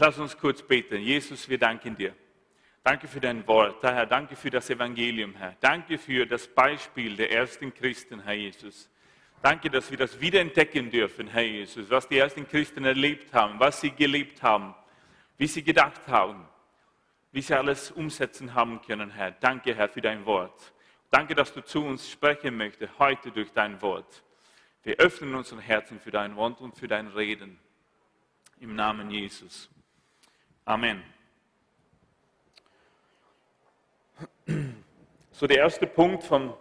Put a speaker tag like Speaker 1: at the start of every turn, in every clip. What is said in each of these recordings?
Speaker 1: Lass uns kurz beten. Jesus, wir danken dir. Danke für dein Wort, Herr. Danke für das Evangelium, Herr. Danke für das Beispiel der ersten Christen, Herr Jesus. Danke, dass wir das wiederentdecken dürfen, Herr Jesus, was die ersten Christen erlebt haben, was sie gelebt haben, wie sie gedacht haben, wie sie alles umsetzen haben können, Herr. Danke, Herr, für dein Wort. Danke, dass du zu uns sprechen möchtest, heute durch dein Wort. Wir öffnen unsere Herzen für dein Wort und für dein Reden. Im Namen Jesus. Amen. So, der erste Punkt von,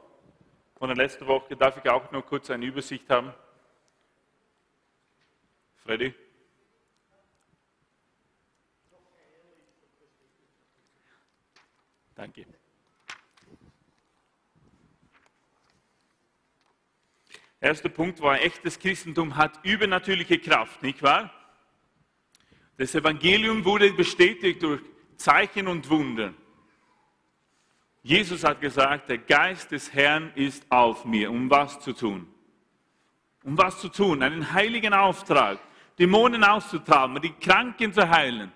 Speaker 1: von der letzten Woche, darf ich auch nur kurz eine Übersicht haben? Freddy? Danke. Erster Punkt war, echtes Christentum hat übernatürliche Kraft, nicht wahr? Das Evangelium wurde bestätigt durch Zeichen und Wunder. Jesus hat gesagt, der Geist des Herrn ist auf mir, um was zu tun. Um was zu tun? Einen heiligen Auftrag, Dämonen auszutreiben, die Kranken zu heilen.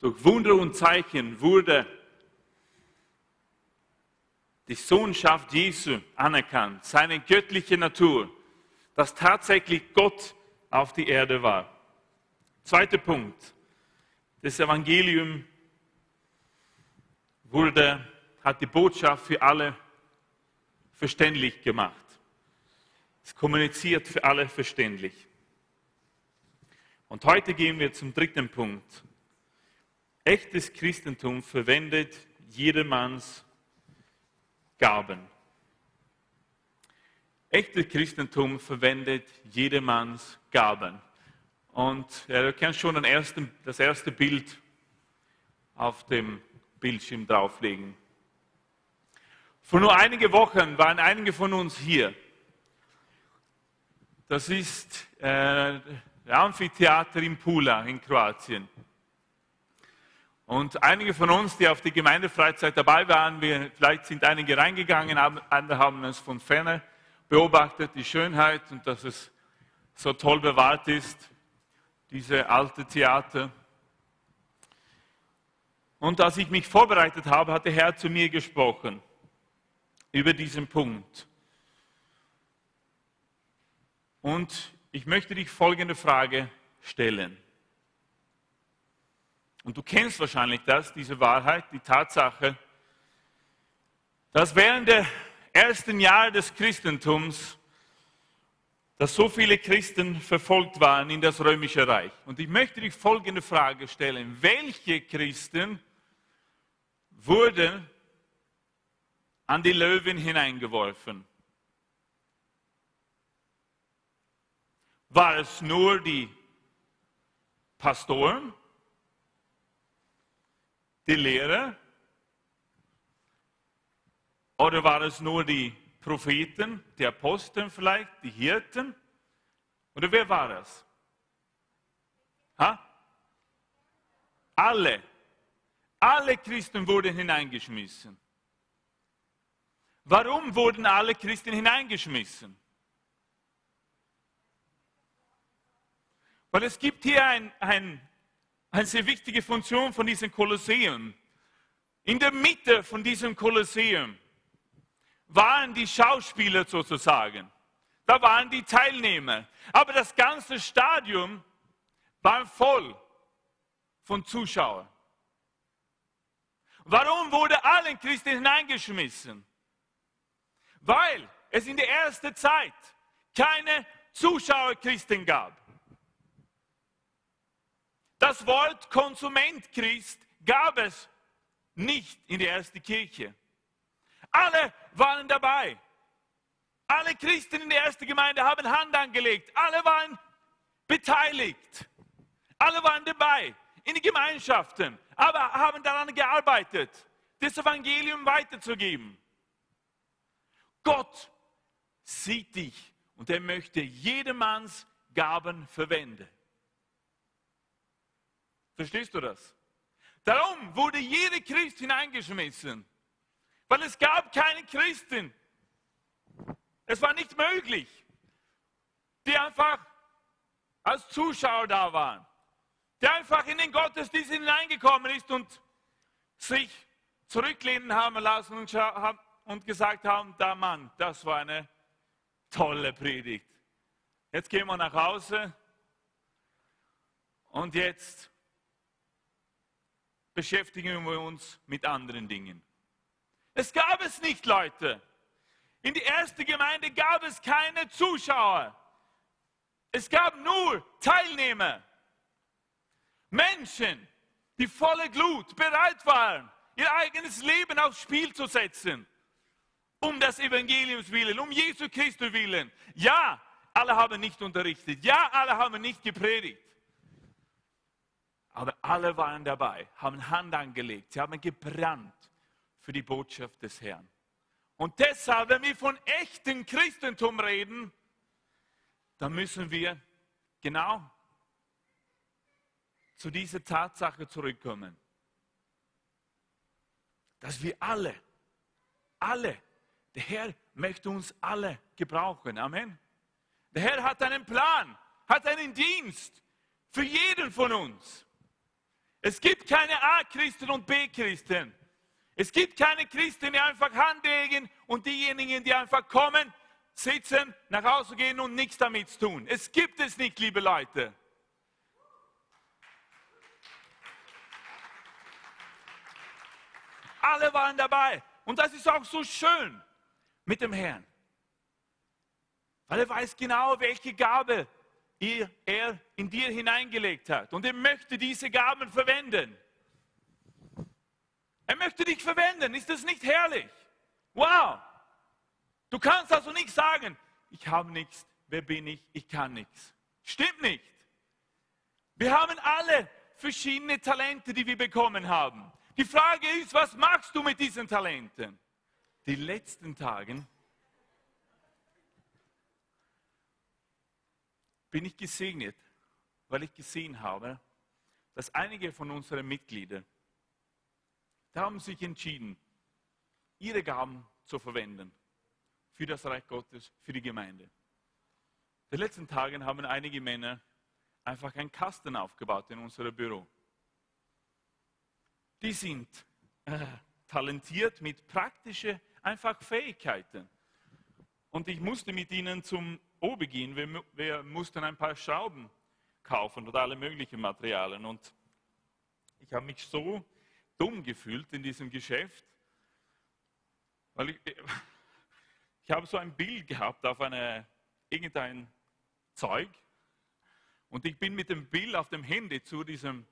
Speaker 1: Durch Wunder und Zeichen wurde die Sohnschaft Jesu anerkannt, seine göttliche Natur, dass tatsächlich Gott auf die Erde war. Zweiter Punkt. Das Evangelium wurde, hat die Botschaft für alle verständlich gemacht. Es kommuniziert für alle verständlich. Und heute gehen wir zum dritten Punkt. Echtes Christentum verwendet jedermanns Gaben. Echtes Christentum verwendet jedermanns Gaben. Und ja, du kannst schon ersten, das erste Bild auf dem Bildschirm drauflegen. Vor nur einigen Wochen waren einige von uns hier. Das ist äh, der Amphitheater in Pula in Kroatien. Und einige von uns, die auf die Gemeindefreizeit dabei waren, wir, vielleicht sind einige reingegangen, andere haben es von ferne beobachtet, die Schönheit und dass es so toll bewahrt ist diese alte Theater. Und als ich mich vorbereitet habe, hat der Herr zu mir gesprochen über diesen Punkt. Und ich möchte dich folgende Frage stellen. Und du kennst wahrscheinlich das, diese Wahrheit, die Tatsache, dass während der ersten Jahre des Christentums dass so viele Christen verfolgt waren in das römische Reich. Und ich möchte dich folgende Frage stellen. Welche Christen wurden an die Löwen hineingeworfen? War es nur die Pastoren, die Lehrer? Oder war es nur die Propheten, die Apostel vielleicht, die Hirten? Oder wer war das? Ha? Alle. Alle Christen wurden hineingeschmissen. Warum wurden alle Christen hineingeschmissen? Weil es gibt hier ein, ein, eine sehr wichtige Funktion von diesem Kolosseum. In der Mitte von diesem Kolosseum waren die Schauspieler sozusagen. Da waren die Teilnehmer. Aber das ganze Stadion war voll von Zuschauern. Warum wurde allen Christen hineingeschmissen? Weil es in der ersten Zeit keine Zuschauerchristen gab. Das Wort Konsumentchrist gab es nicht in der ersten Kirche. Alle waren dabei. Alle Christen in der ersten Gemeinde haben Hand angelegt. Alle waren beteiligt. Alle waren dabei in den Gemeinschaften, aber haben daran gearbeitet, das Evangelium weiterzugeben. Gott sieht dich und er möchte jedermanns Gaben verwenden. Verstehst du das? Darum wurde jeder Christ hineingeschmissen. Weil es gab keine Christen. Es war nicht möglich, die einfach als Zuschauer da waren. der einfach in den Gottesdienst hineingekommen ist und sich zurücklehnen haben lassen und, und gesagt haben, da Mann, das war eine tolle Predigt. Jetzt gehen wir nach Hause und jetzt beschäftigen wir uns mit anderen Dingen. Es gab es nicht, Leute. In die erste Gemeinde gab es keine Zuschauer. Es gab nur Teilnehmer. Menschen, die volle Glut bereit waren, ihr eigenes Leben aufs Spiel zu setzen, um das Evangeliums willen, um Jesu Christus willen. Ja, alle haben nicht unterrichtet. Ja, alle haben nicht gepredigt. Aber alle waren dabei, haben Hand angelegt, sie haben gebrannt für die Botschaft des Herrn. Und deshalb, wenn wir von echtem Christentum reden, dann müssen wir genau zu dieser Tatsache zurückkommen, dass wir alle, alle, der Herr möchte uns alle gebrauchen. Amen. Der Herr hat einen Plan, hat einen Dienst für jeden von uns. Es gibt keine A-Christen und B-Christen. Es gibt keine Christen, die einfach handlegen und diejenigen, die einfach kommen, sitzen, nach Hause gehen und nichts damit tun. Es gibt es nicht, liebe Leute. Alle waren dabei. Und das ist auch so schön mit dem Herrn. Weil er weiß genau, welche Gabe er in dir hineingelegt hat. Und er möchte diese Gaben verwenden. Möchte dich verwenden. Ist das nicht herrlich? Wow! Du kannst also nicht sagen, ich habe nichts, wer bin ich, ich kann nichts. Stimmt nicht. Wir haben alle verschiedene Talente, die wir bekommen haben. Die Frage ist, was machst du mit diesen Talenten? Die letzten Tagen bin ich gesegnet, weil ich gesehen habe, dass einige von unseren Mitgliedern, die haben sich entschieden, ihre Gaben zu verwenden für das Reich Gottes, für die Gemeinde. In den letzten Tagen haben einige Männer einfach einen Kasten aufgebaut in unserem Büro. Die sind äh, talentiert mit praktischen einfach Fähigkeiten. Und ich musste mit ihnen zum Obi gehen. Wir, wir mussten ein paar Schrauben kaufen oder alle möglichen Materialien. Und ich habe mich so dumm gefühlt in diesem Geschäft, weil ich, ich habe so ein Bild gehabt auf eine, irgendein Zeug und ich bin mit dem Bild auf dem Handy zu diesem,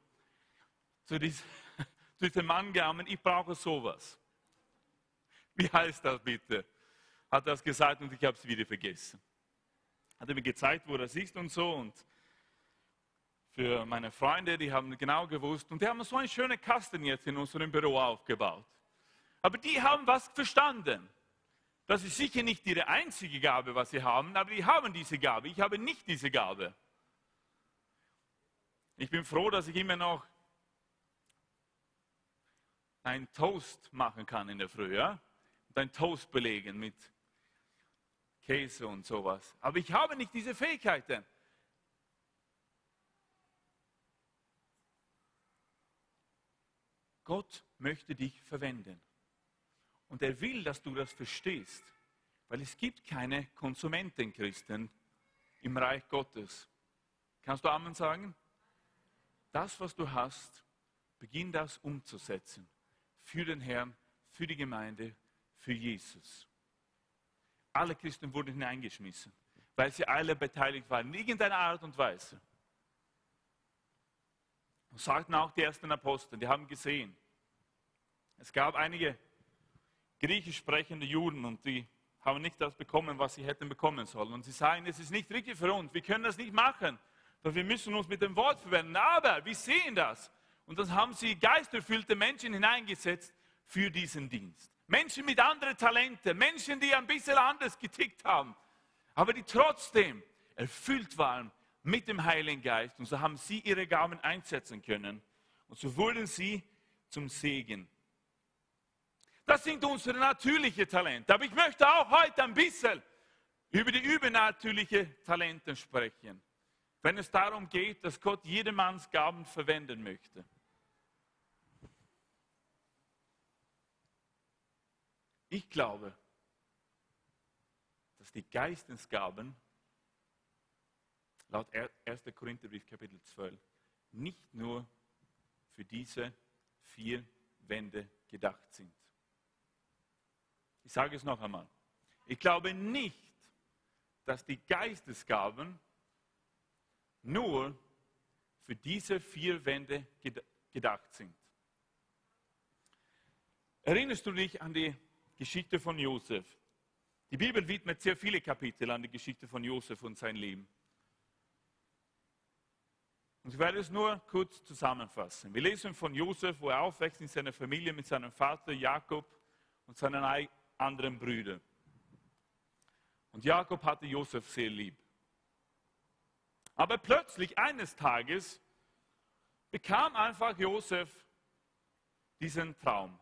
Speaker 1: zu diesem, zu diesem Mann gegangen, ich brauche sowas. Wie heißt das bitte? Hat er das gesagt und ich habe es wieder vergessen hat er mir gezeigt, wo das ist und so. Und für meine Freunde, die haben genau gewusst. Und die haben so einen schönen Kasten jetzt in unserem Büro aufgebaut. Aber die haben was verstanden. Das ist sicher nicht ihre einzige Gabe, was sie haben, aber die haben diese Gabe. Ich habe nicht diese Gabe. Ich bin froh, dass ich immer noch einen Toast machen kann in der Früh, ja? Und einen Toast belegen mit Käse und sowas. Aber ich habe nicht diese Fähigkeiten. Gott möchte dich verwenden. Und er will, dass du das verstehst. Weil es gibt keine Konsumentenchristen im Reich Gottes. Kannst du Amen sagen? Das, was du hast, beginn das umzusetzen. Für den Herrn, für die Gemeinde, für Jesus. Alle Christen wurden hineingeschmissen, weil sie alle beteiligt waren, in irgendeiner Art und Weise. Und sagten auch die ersten Apostel, die haben gesehen, es gab einige griechisch sprechende Juden und die haben nicht das bekommen, was sie hätten bekommen sollen. Und sie sagen, es ist nicht richtig für uns, wir können das nicht machen, weil wir müssen uns mit dem Wort verwenden. Aber wir sehen das. Und dann haben sie geisterfüllte Menschen hineingesetzt für diesen Dienst. Menschen mit anderen Talenten, Menschen, die ein bisschen anders getickt haben, aber die trotzdem erfüllt waren mit dem Heiligen Geist. Und so haben sie ihre Gaben einsetzen können. Und so wurden sie zum Segen. Das sind unsere natürlichen Talente. Aber ich möchte auch heute ein bisschen über die übernatürlichen Talente sprechen. wenn es darum geht, dass Gott jedermanns Gaben verwenden möchte. Ich glaube, dass die Geistesgaben laut 1. Korintherbrief Kapitel 12 nicht nur für diese vier Wände gedacht sind. Ich sage es noch einmal. Ich glaube nicht, dass die Geistesgaben nur für diese vier Wände gedacht sind. Erinnerst du dich an die Geschichte von Josef? Die Bibel widmet sehr viele Kapitel an die Geschichte von Josef und sein Leben. Und ich werde es nur kurz zusammenfassen. Wir lesen von Josef, wo er aufwächst in seiner Familie mit seinem Vater Jakob und seinen anderen Brüdern. Und Jakob hatte Josef sehr lieb. Aber plötzlich eines Tages bekam einfach Josef diesen Traum.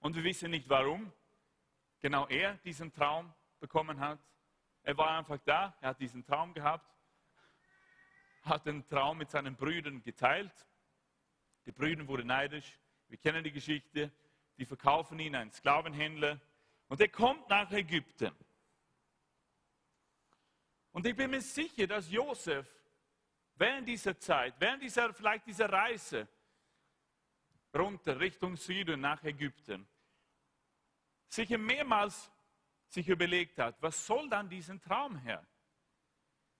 Speaker 1: Und wir wissen nicht warum genau er diesen Traum bekommen hat. Er war einfach da, er hat diesen Traum gehabt, hat den Traum mit seinen Brüdern geteilt. Die Brüder wurden neidisch. Wir kennen die Geschichte. Die verkaufen ihn einen Sklavenhändler und er kommt nach Ägypten. Und ich bin mir sicher, dass Josef während dieser Zeit, während dieser, vielleicht dieser Reise runter Richtung Süden nach Ägypten, sicher mehrmals sich überlegt hat, was soll dann diesen Traum her?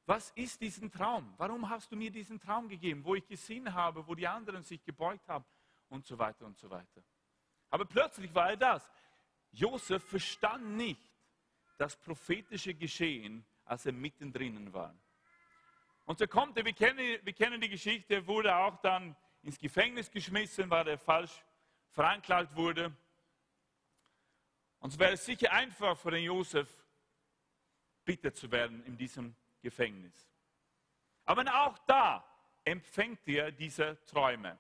Speaker 1: Was ist diesen Traum? Warum hast du mir diesen Traum gegeben, wo ich gesehen habe, wo die anderen sich gebeugt haben und so weiter und so weiter. Aber plötzlich war er das. Josef verstand nicht das prophetische Geschehen als er mittendrin war. Und so kommt er, wir kennen, wir kennen die Geschichte, er wurde auch dann ins Gefängnis geschmissen, weil er falsch veranklagt wurde. Und es wäre sicher einfach für den Josef, bitter zu werden in diesem Gefängnis. Aber auch da empfängt er diese Träume,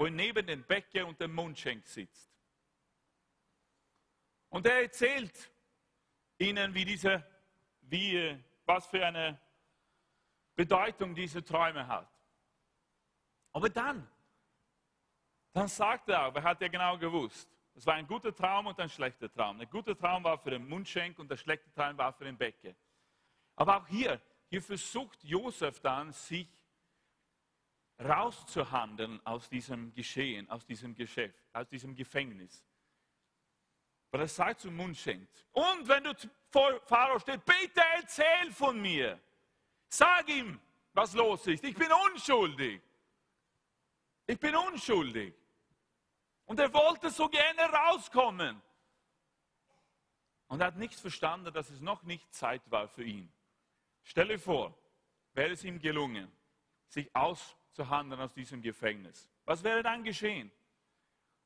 Speaker 1: wo er neben dem Bäcker und dem Mundschenk sitzt. Und er erzählt ihnen, wie diese wie, was für eine Bedeutung diese Träume hat. Aber dann, dann sagt er auch, er hat ja genau gewusst, es war ein guter Traum und ein schlechter Traum. Der gute Traum war für den Mundschenk und der schlechte Traum war für den Bäcker. Aber auch hier, hier versucht Josef dann, sich rauszuhandeln aus diesem Geschehen, aus diesem Geschäft, aus diesem Gefängnis. Weil er sagt zum Mundschenk, und wenn du vor Pharao steht, bitte erzähl von mir. Sag ihm, was los ist. Ich bin unschuldig. Ich bin unschuldig. Und er wollte so gerne rauskommen. Und er hat nicht verstanden, dass es noch nicht Zeit war für ihn. Stelle vor, wäre es ihm gelungen, sich auszuhandeln aus diesem Gefängnis. Was wäre dann geschehen?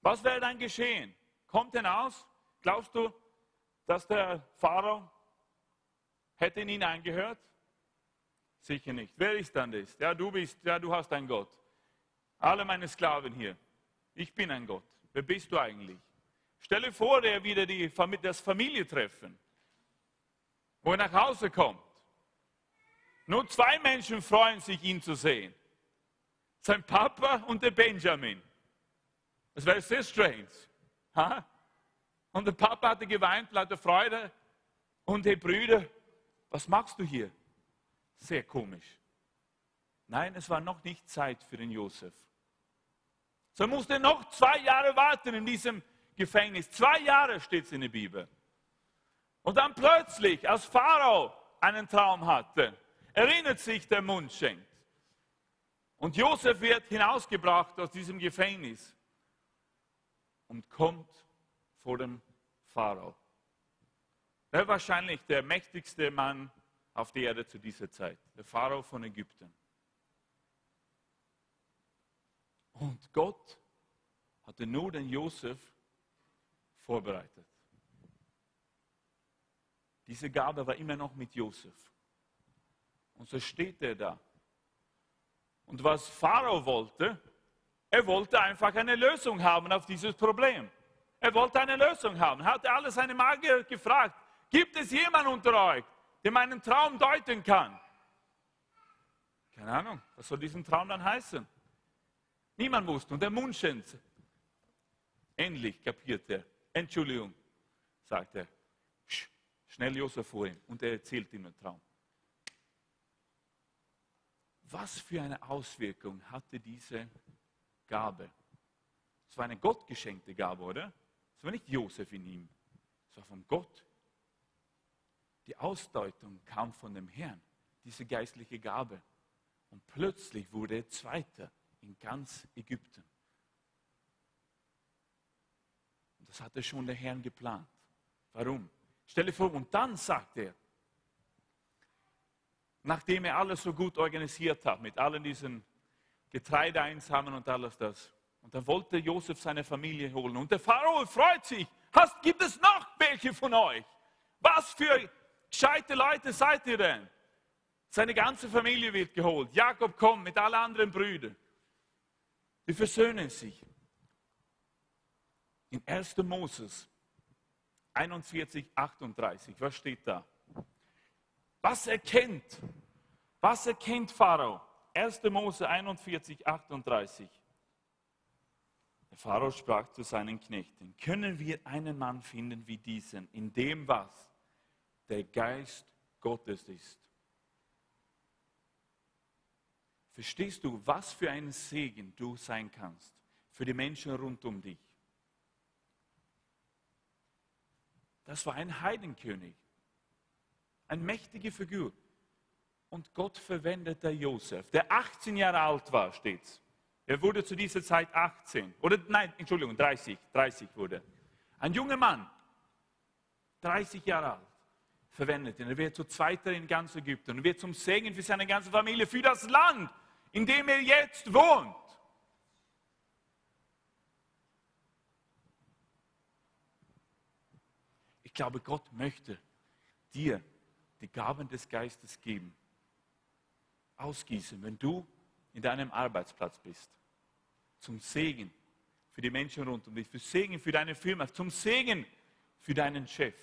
Speaker 1: Was wäre dann geschehen? Kommt er aus? Glaubst du, dass der Pharao hätte ihn eingehört? Sicher nicht. Wer ist dann das? Ja, du bist, ja, du hast einen Gott. Alle meine Sklaven hier. Ich bin ein Gott. Wer bist du eigentlich? Stelle vor, der wieder die, das Familientreffen, wo er nach Hause kommt. Nur zwei Menschen freuen sich, ihn zu sehen. Sein Papa und der Benjamin. Das wäre sehr strange. Und der Papa hatte geweint, lauter Freude. Und die Brüder, was machst du hier? Sehr komisch. Nein, es war noch nicht Zeit für den Josef. So musste noch zwei Jahre warten in diesem Gefängnis. Zwei Jahre steht es in der Bibel. Und dann plötzlich, als Pharao einen Traum hatte, erinnert sich der Mundschenk. Und Josef wird hinausgebracht aus diesem Gefängnis und kommt vor dem Pharao. Er war wahrscheinlich der mächtigste Mann auf der Erde zu dieser Zeit, der Pharao von Ägypten. Und Gott hatte nur den Josef vorbereitet. Diese Gabe war immer noch mit Josef. Und so steht er da. Und was Pharao wollte, er wollte einfach eine Lösung haben auf dieses Problem. Er wollte eine Lösung haben. Er hatte alle seine Magier gefragt, gibt es jemanden unter euch, der meinen Traum deuten kann? Keine Ahnung, was soll diesen Traum dann heißen? Niemand wusste. Und der Mundschenz, endlich kapiert er. Entschuldigung, sagt er. Schnell Josef vor ihm und er erzählt ihm den Traum. Was für eine Auswirkung hatte diese Gabe? Es war eine gottgeschenkte Gabe, oder? Es war nicht Josef in ihm, es war von Gott. Die Ausdeutung kam von dem Herrn, diese geistliche Gabe. Und plötzlich wurde er Zweiter in ganz Ägypten. Und das hatte schon der Herr geplant. Warum? Stell dir vor, und dann sagt er, nachdem er alles so gut organisiert hat, mit allen diesen Getreideeinsamen und alles das, und da wollte Josef seine Familie holen. Und der Pharao freut sich. Hast, gibt es noch welche von euch? Was für gescheite Leute seid ihr denn? Seine ganze Familie wird geholt. Jakob kommt mit allen anderen Brüdern. Die versöhnen sich. In 1. Moses 41, 38, was steht da? Was erkennt? Was erkennt Pharao? 1. Mose 41, 38. Der Pharao sprach zu seinen Knechten, können wir einen Mann finden wie diesen, in dem was der Geist Gottes ist? Verstehst du, was für ein Segen du sein kannst für die Menschen rund um dich? Das war ein Heidenkönig, eine mächtige Figur. Und Gott verwendete Josef, der 18 Jahre alt war, steht's. Er wurde zu dieser Zeit 18. Oder nein, Entschuldigung, 30. 30 wurde. Ein junger Mann, 30 Jahre alt, verwendet ihn. Er wird zu Zweiter in ganz Ägypten. Er wird zum Segen für seine ganze Familie, für das Land, in dem er jetzt wohnt. Ich glaube, Gott möchte dir die Gaben des Geistes geben. Ausgießen, wenn du in deinem Arbeitsplatz bist. Zum Segen für die Menschen rund um dich, zum Segen für deine Firma, zum Segen für deinen Chef.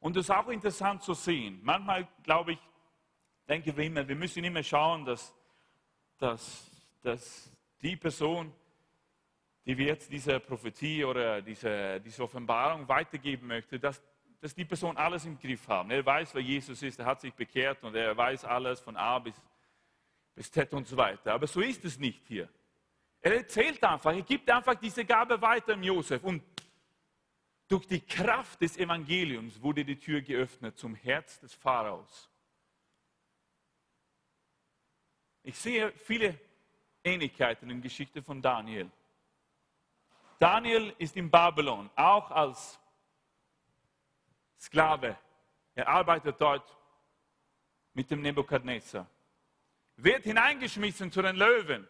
Speaker 1: Und es ist auch interessant zu sehen. Manchmal, glaube ich, denke wir immer, wir müssen immer schauen, dass, dass, dass die Person, die wir jetzt diese Prophetie oder diese, diese Offenbarung weitergeben möchte, dass dass die Person alles im Griff haben. Er weiß, wer Jesus ist, er hat sich bekehrt und er weiß alles von A bis, bis Z und so weiter. Aber so ist es nicht hier. Er erzählt einfach, er gibt einfach diese Gabe weiter im Josef. Und durch die Kraft des Evangeliums wurde die Tür geöffnet zum Herz des Pharaos. Ich sehe viele Ähnlichkeiten in der Geschichte von Daniel. Daniel ist in Babylon, auch als Sklave. Er arbeitet dort mit dem Nebukadnezar. Wird hineingeschmissen zu den Löwen.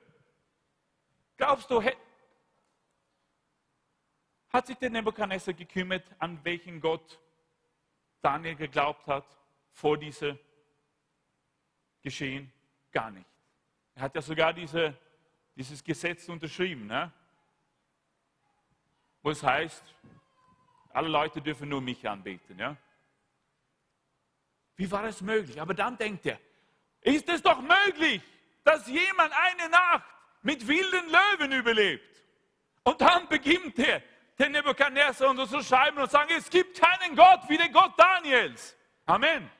Speaker 1: Glaubst du, hat sich der Nebukadnezar gekümmert, an welchen Gott Daniel geglaubt hat vor diesem Geschehen? Gar nicht. Er hat ja sogar diese, dieses Gesetz unterschrieben, ne? Wo es heißt, alle Leute dürfen nur mich anbeten. Ja? Wie war es möglich? Aber dann denkt er, ist es doch möglich, dass jemand eine Nacht mit wilden Löwen überlebt? Und dann beginnt er, den Nebuchadnezzar und zu schreiben und sagen, es gibt keinen Gott wie den Gott Daniels. Amen.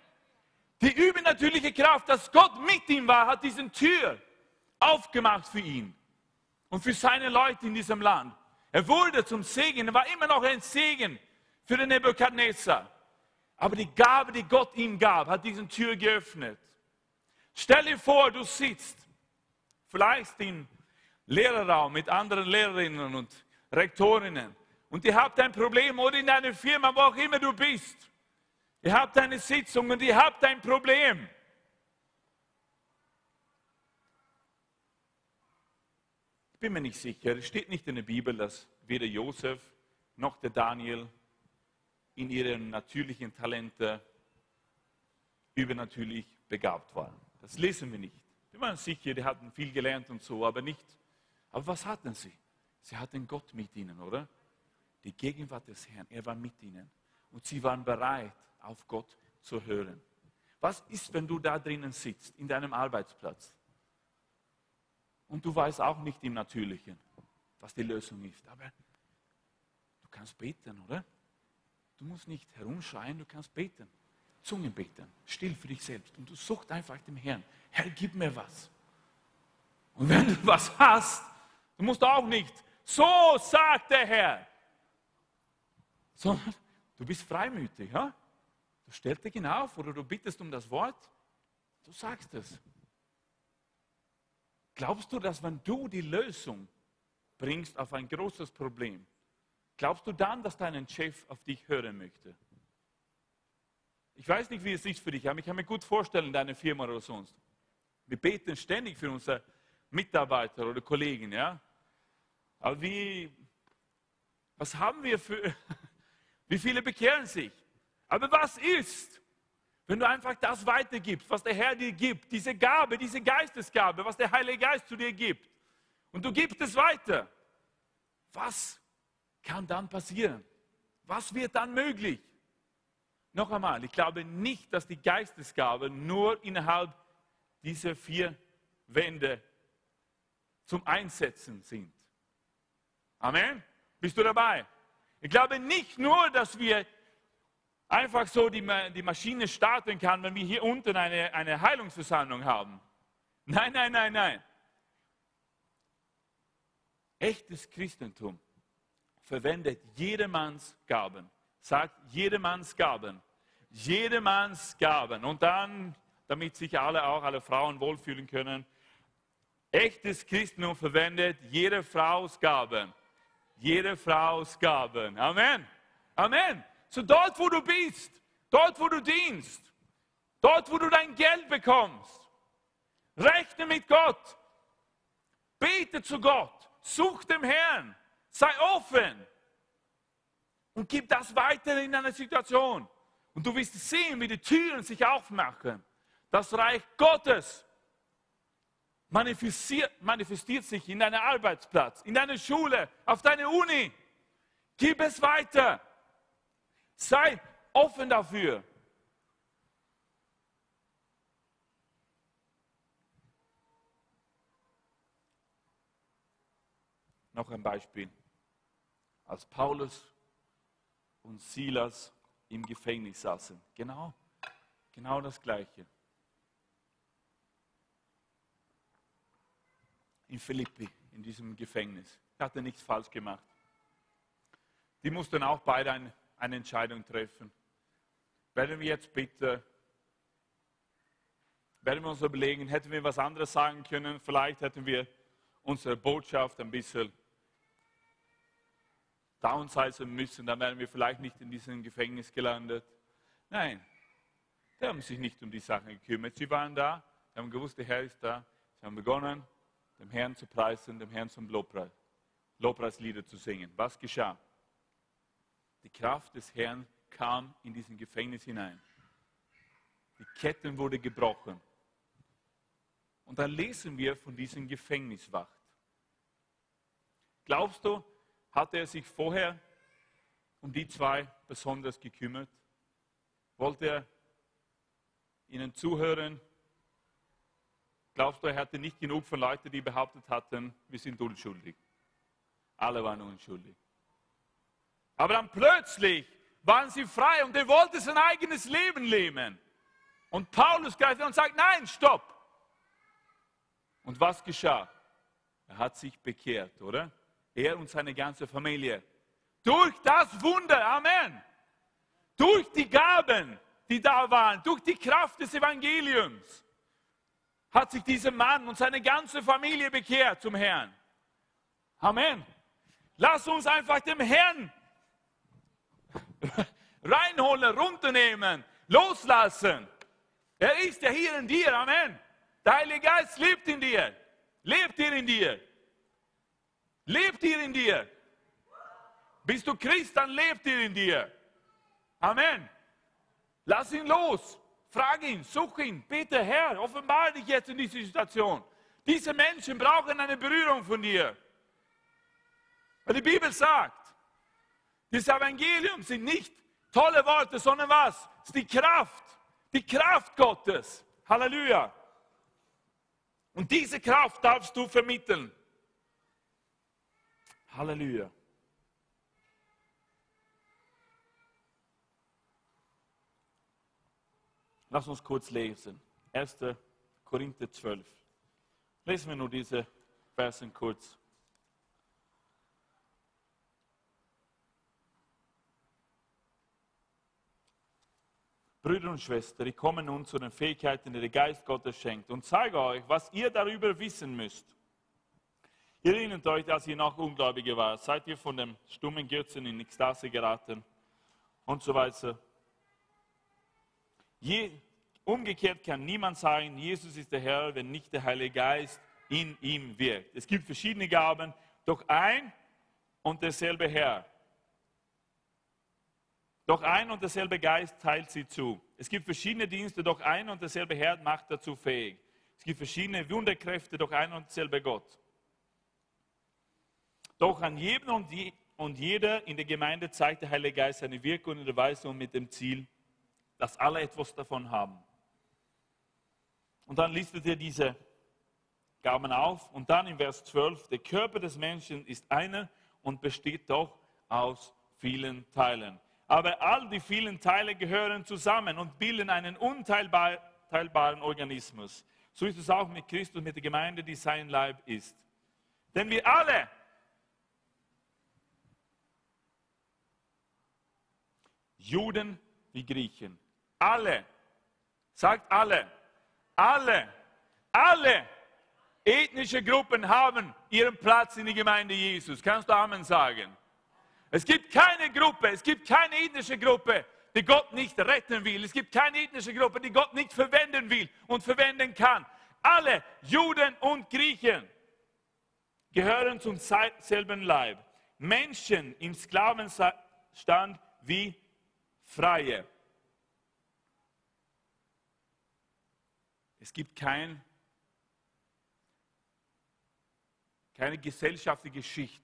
Speaker 1: Die übernatürliche Kraft, dass Gott mit ihm war, hat diesen Tür aufgemacht für ihn und für seine Leute in diesem Land. Er wurde zum Segen, er war immer noch ein Segen für den Nebukadnezar. Aber die Gabe, die Gott ihm gab, hat diesen Tür geöffnet. Stell dir vor, du sitzt vielleicht im Lehrerraum mit anderen Lehrerinnen und Rektorinnen und ihr habt ein Problem oder in deiner Firma, wo auch immer du bist. Ihr habt eine Sitzung und ihr habt ein Problem. Ich bin mir nicht sicher, es steht nicht in der Bibel, dass weder Josef noch der Daniel in ihren natürlichen Talente übernatürlich begabt waren. Das lesen wir nicht. Die waren sicher, die hatten viel gelernt und so, aber nicht. Aber was hatten sie? Sie hatten Gott mit ihnen, oder? Die Gegenwart des Herrn, er war mit ihnen. Und sie waren bereit, auf Gott zu hören. Was ist, wenn du da drinnen sitzt, in deinem Arbeitsplatz? Und du weißt auch nicht im Natürlichen, was die Lösung ist. Aber du kannst beten, oder? Du musst nicht herumschreien, du kannst beten. Zungen beten, still für dich selbst. Und du suchst einfach dem Herrn. Herr, gib mir was. Und wenn du was hast, du musst auch nicht, so sagt der Herr, sondern du bist freimütig. Ja? Du stellst dich hinauf oder du bittest um das Wort, du sagst es. Glaubst du, dass wenn du die Lösung bringst auf ein großes Problem, glaubst du dann, dass dein Chef auf dich hören möchte? Ich weiß nicht, wie es ist für dich, aber ich kann mir gut vorstellen, deine Firma oder sonst. Wir beten ständig für unsere Mitarbeiter oder Kollegen, ja. Aber wie, was haben wir für, wie viele bekehren sich? Aber was ist, wenn du einfach das weitergibst, was der Herr dir gibt, diese Gabe, diese Geistesgabe, was der Heilige Geist zu dir gibt, und du gibst es weiter? Was kann dann passieren? Was wird dann möglich? Noch einmal, ich glaube nicht, dass die Geistesgabe nur innerhalb dieser vier Wände zum Einsetzen sind. Amen? Bist du dabei? Ich glaube nicht nur, dass wir einfach so die, die Maschine starten kann, wenn wir hier unten eine, eine Heilungsversammlung haben. Nein, nein, nein, nein. Echtes Christentum verwendet jedermanns Gaben sagt jedermanns Gaben. Jedermanns Gaben. Und dann, damit sich alle, auch alle Frauen wohlfühlen können, echtes Christentum verwendet jede Frau's Gaben. Jede Frau's Gaben. Amen. Amen. So dort, wo du bist, dort, wo du dienst, dort, wo du dein Geld bekommst, rechne mit Gott. Bete zu Gott. Such dem Herrn. Sei offen und gib das weiter in eine Situation. Und du wirst sehen, wie die Türen sich aufmachen. Das Reich Gottes manifestiert, manifestiert sich in deinem Arbeitsplatz, in deiner Schule, auf deiner Uni. Gib es weiter. Sei offen dafür. Noch ein Beispiel. Als Paulus und Silas im Gefängnis saßen. Genau, genau das Gleiche. In Philippi, in diesem Gefängnis. Er hatte nichts falsch gemacht. Die mussten auch beide ein, eine Entscheidung treffen. Werden wir jetzt bitte, werden wir uns überlegen, hätten wir was anderes sagen können, vielleicht hätten wir unsere Botschaft ein bisschen downsizen müssen, dann wären wir vielleicht nicht in diesem Gefängnis gelandet. Nein, die haben sich nicht um die Sachen gekümmert. Sie waren da, sie haben gewusst, der Herr ist da. Sie haben begonnen, dem Herrn zu preisen, dem Herrn zum Lobpreis, Lobpreislieder zu singen. Was geschah? Die Kraft des Herrn kam in diesen Gefängnis hinein. Die Ketten wurden gebrochen. Und dann lesen wir von diesem Gefängniswacht. Glaubst du, hatte er sich vorher um die zwei besonders gekümmert? Wollte er ihnen zuhören? Glaubst du, er hatte nicht genug von Leuten, die behauptet hatten, wir sind unschuldig? Alle waren unschuldig. Aber dann plötzlich waren sie frei und er wollte sein eigenes Leben leben. Und Paulus greift und sagt, nein, stopp. Und was geschah? Er hat sich bekehrt, oder? Er und seine ganze Familie. Durch das Wunder, Amen. Durch die Gaben, die da waren, durch die Kraft des Evangeliums, hat sich dieser Mann und seine ganze Familie bekehrt zum Herrn. Amen. Lass uns einfach dem Herrn reinholen, runternehmen, loslassen. Er ist ja hier in dir. Amen. Der Heilige Geist lebt in dir. Lebt hier in dir. Lebt hier in dir. Bist du Christ, dann lebt hier in dir. Amen. Lass ihn los. Frag ihn, such ihn. Bitte, Herr, offenbar dich jetzt in diese Situation. Diese Menschen brauchen eine Berührung von dir. Weil die Bibel sagt, das Evangelium sind nicht tolle Worte, sondern was? Es ist die Kraft, Die Kraft Gottes. Halleluja. Und diese Kraft darfst du vermitteln. Halleluja. Lass uns kurz lesen. 1. Korinther 12. Lesen wir nur diese Versen kurz. Brüder und Schwestern, ich komme nun zu den Fähigkeiten, die der Geist Gottes schenkt und zeige euch, was ihr darüber wissen müsst. Ihr erinnert euch, als ihr noch Ungläubige wart, seid ihr von dem stummen Götzen in Ekstase geraten und so weiter. Je, umgekehrt kann niemand sagen, Jesus ist der Herr, wenn nicht der Heilige Geist in ihm wirkt. Es gibt verschiedene Gaben, doch ein und derselbe Herr. Doch ein und derselbe Geist teilt sie zu. Es gibt verschiedene Dienste, doch ein und derselbe Herr macht dazu fähig. Es gibt verschiedene Wunderkräfte, doch ein und derselbe Gott. Doch an jedem und, je, und jeder in der Gemeinde zeigt der Heilige Geist seine Wirkung in der und mit dem Ziel, dass alle etwas davon haben. Und dann listet er diese Gaben auf und dann im Vers 12, der Körper des Menschen ist einer und besteht doch aus vielen Teilen. Aber all die vielen Teile gehören zusammen und bilden einen unteilbaren Organismus. So ist es auch mit Christus, mit der Gemeinde, die sein Leib ist. Denn wir alle, Juden wie Griechen, alle, sagt alle, alle, alle ethnische Gruppen haben ihren Platz in der Gemeinde Jesus. Kannst du Amen sagen? Es gibt keine Gruppe, es gibt keine ethnische Gruppe, die Gott nicht retten will. Es gibt keine ethnische Gruppe, die Gott nicht verwenden will und verwenden kann. Alle Juden und Griechen gehören zum selben Leib. Menschen im Sklavenstand wie Freie. Es gibt kein, keine gesellschaftliche Schicht,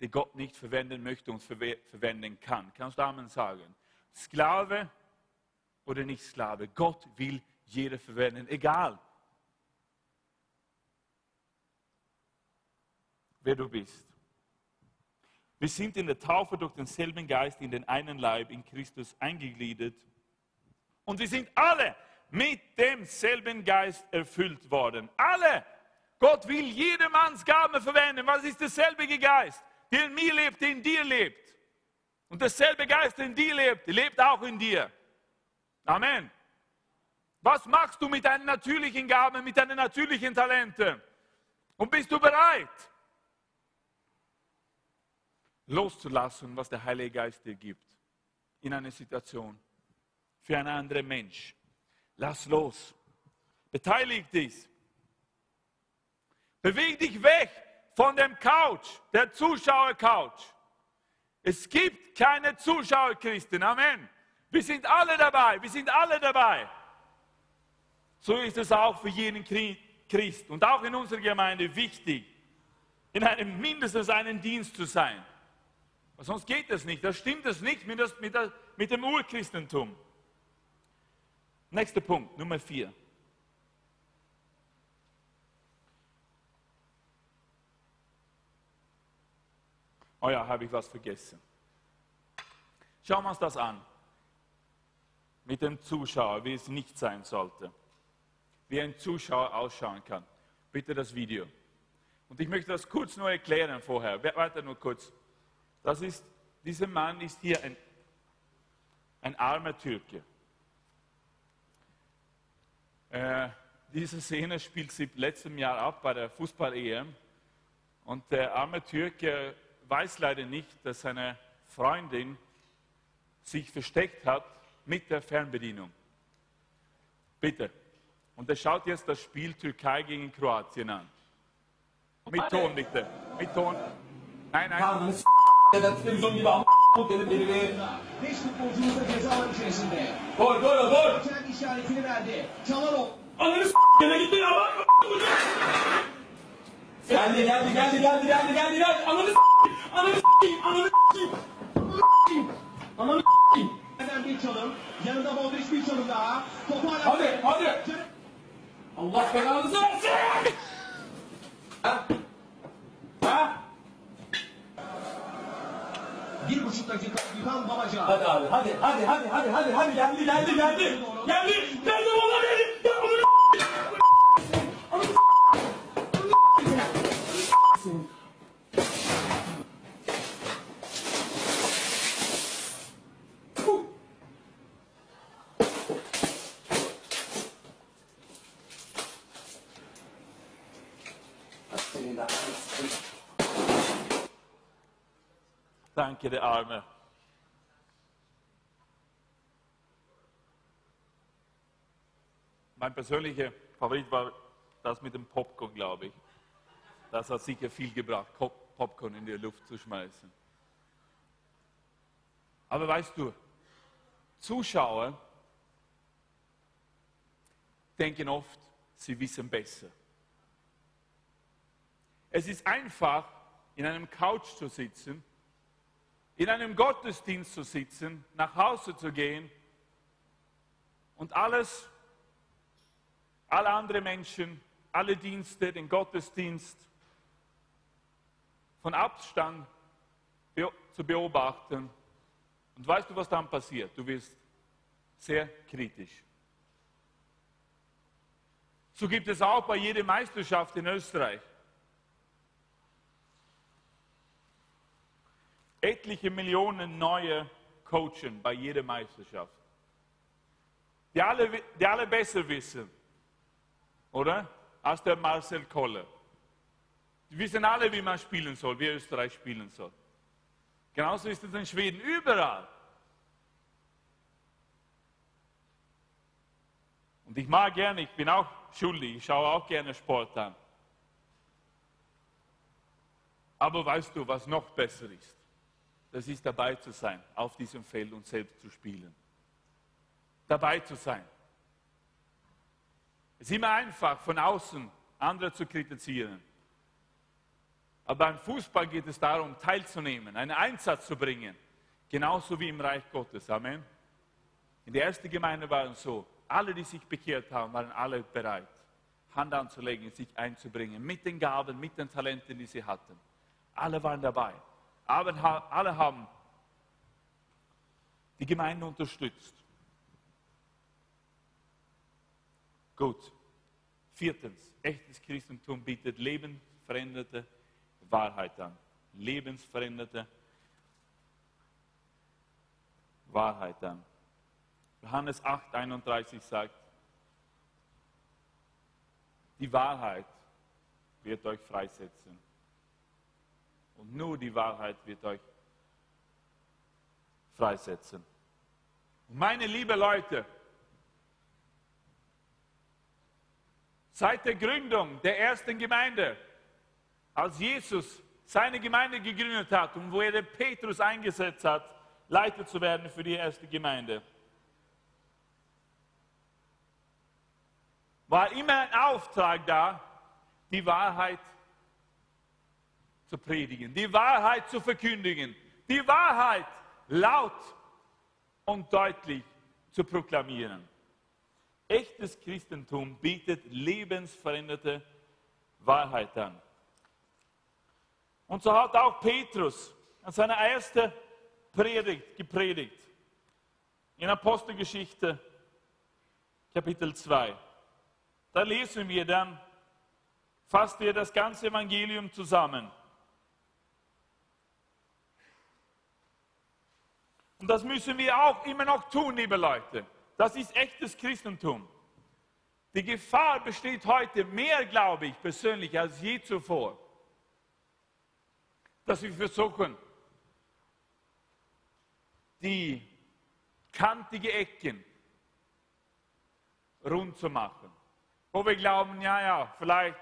Speaker 1: die Gott nicht verwenden möchte und verwenden kann. Kannst du Amen sagen? Sklave oder nicht Sklave, Gott will jeder verwenden, egal wer du bist. Wir sind in der Taufe durch denselben Geist in den einen Leib in Christus eingegliedert und wir sind alle mit demselben Geist erfüllt worden. Alle! Gott will jedermanns Gaben verwenden. Was ist derselbe Geist? Der in mir lebt, der in dir lebt. Und derselbe Geist, der in dir lebt, lebt auch in dir. Amen. Was machst du mit deinen natürlichen Gaben, mit deinen natürlichen Talenten? Und bist du bereit, loszulassen, was der Heilige Geist dir gibt in einer Situation für einen anderen Mensch? Lass los. Beteilig dich. Beweg dich weg von dem Couch, der Zuschauer-Couch. Es gibt keine Zuschauerchristen. Amen. Wir sind alle dabei. Wir sind alle dabei. So ist es auch für jeden Christ und auch in unserer Gemeinde wichtig, in einem mindestens einen Dienst zu sein. Sonst geht das nicht. Das stimmt es nicht mit, dem Urchristentum. Nächster Punkt, Nummer vier. Oh ja, habe ich was vergessen. Schauen wir uns das an. Mit dem Zuschauer, wie es nicht sein sollte. Wie ein Zuschauer ausschauen kann. Bitte das Video. Und ich möchte das kurz nur erklären vorher. Warte nur kurz. Das ist, dieser Mann ist hier ein, ein armer Türke. Äh, diese Szene spielt sich letztem Jahr ab bei der Fußball-EM. Und der arme Türke weiß leider nicht, dass seine Freundin sich versteckt hat mit der Fernbedienung. Bitte. Und er schaut jetzt das Spiel Türkei gegen Kroatien an. Mit Ton bitte. Mit Ton. Nein, nein. Beş futbolcumuz da cezalar içerisinde. Gol, gol, gol. Kendi işaretini verdi. Çalarov. Ananı s*** gene gitti ya. Geldi, geldi, geldi, geldi, geldi, geldi, geldi. Ananı s***. Ananı s***. Ananı s***. Ananı s***. Ananı s***.
Speaker 2: Hemen bir çalım. Yanında Modric bir çalım daha. Topu hala...
Speaker 3: Hadi hadi. Allah belanızı versin. Ha? Ha?
Speaker 2: Bir buçuk dakika İlhan Babacan.
Speaker 3: Hadi abi hadi hadi hadi hadi hadi hadi geldi geldi geldi. Geldi geldi bana geldi. Ya bunu
Speaker 1: Danke, der Arme. Mein persönlicher Favorit war das mit dem Popcorn, glaube ich. Das hat sicher viel gebracht, Pop- Popcorn in die Luft zu schmeißen. Aber weißt du, Zuschauer denken oft, sie wissen besser. Es ist einfach, in einem Couch zu sitzen, in einem Gottesdienst zu sitzen, nach Hause zu gehen und alles, alle anderen Menschen, alle Dienste, den Gottesdienst von Abstand zu beobachten. Und weißt du, was dann passiert? Du wirst sehr kritisch. So gibt es auch bei jeder Meisterschaft in Österreich. Etliche Millionen neue Coachen bei jeder Meisterschaft. Die alle, die alle besser wissen, oder? Als der Marcel Koller. Die wissen alle, wie man spielen soll, wie Österreich spielen soll. Genauso ist es in Schweden, überall. Und ich mag gerne, ich bin auch schuldig, ich schaue auch gerne Sport an. Aber weißt du, was noch besser ist? Das ist dabei zu sein, auf diesem Feld und selbst zu spielen. Dabei zu sein. Es ist immer einfach, von außen andere zu kritisieren. Aber beim Fußball geht es darum, teilzunehmen, einen Einsatz zu bringen. Genauso wie im Reich Gottes. Amen. In der ersten Gemeinde war es so, alle, die sich bekehrt haben, waren alle bereit, Hand anzulegen, sich einzubringen, mit den Gaben, mit den Talenten, die sie hatten. Alle waren dabei. Aber alle haben die Gemeinde unterstützt. Gut. Viertens, echtes Christentum bietet lebensveränderte Wahrheit an. Lebensveränderte Wahrheit an. Johannes 8, 31 sagt, die Wahrheit wird euch freisetzen. Und nur die Wahrheit wird euch freisetzen. Und meine liebe Leute, seit der Gründung der ersten Gemeinde, als Jesus seine Gemeinde gegründet hat und wo er den Petrus eingesetzt hat, Leiter zu werden für die erste Gemeinde, war immer ein Auftrag da, die Wahrheit zu predigen, die Wahrheit zu verkündigen, die Wahrheit laut und deutlich zu proklamieren. Echtes Christentum bietet lebensveränderte Wahrheit an. Und so hat auch Petrus an seiner ersten Predigt gepredigt. In Apostelgeschichte Kapitel 2. Da lesen wir dann, fasst er das ganze Evangelium zusammen. Und das müssen wir auch immer noch tun, liebe Leute. Das ist echtes Christentum. Die Gefahr besteht heute mehr, glaube ich, persönlich als je zuvor, dass wir versuchen, die kantige Ecken rund zu machen. Wo wir glauben, ja, ja, vielleicht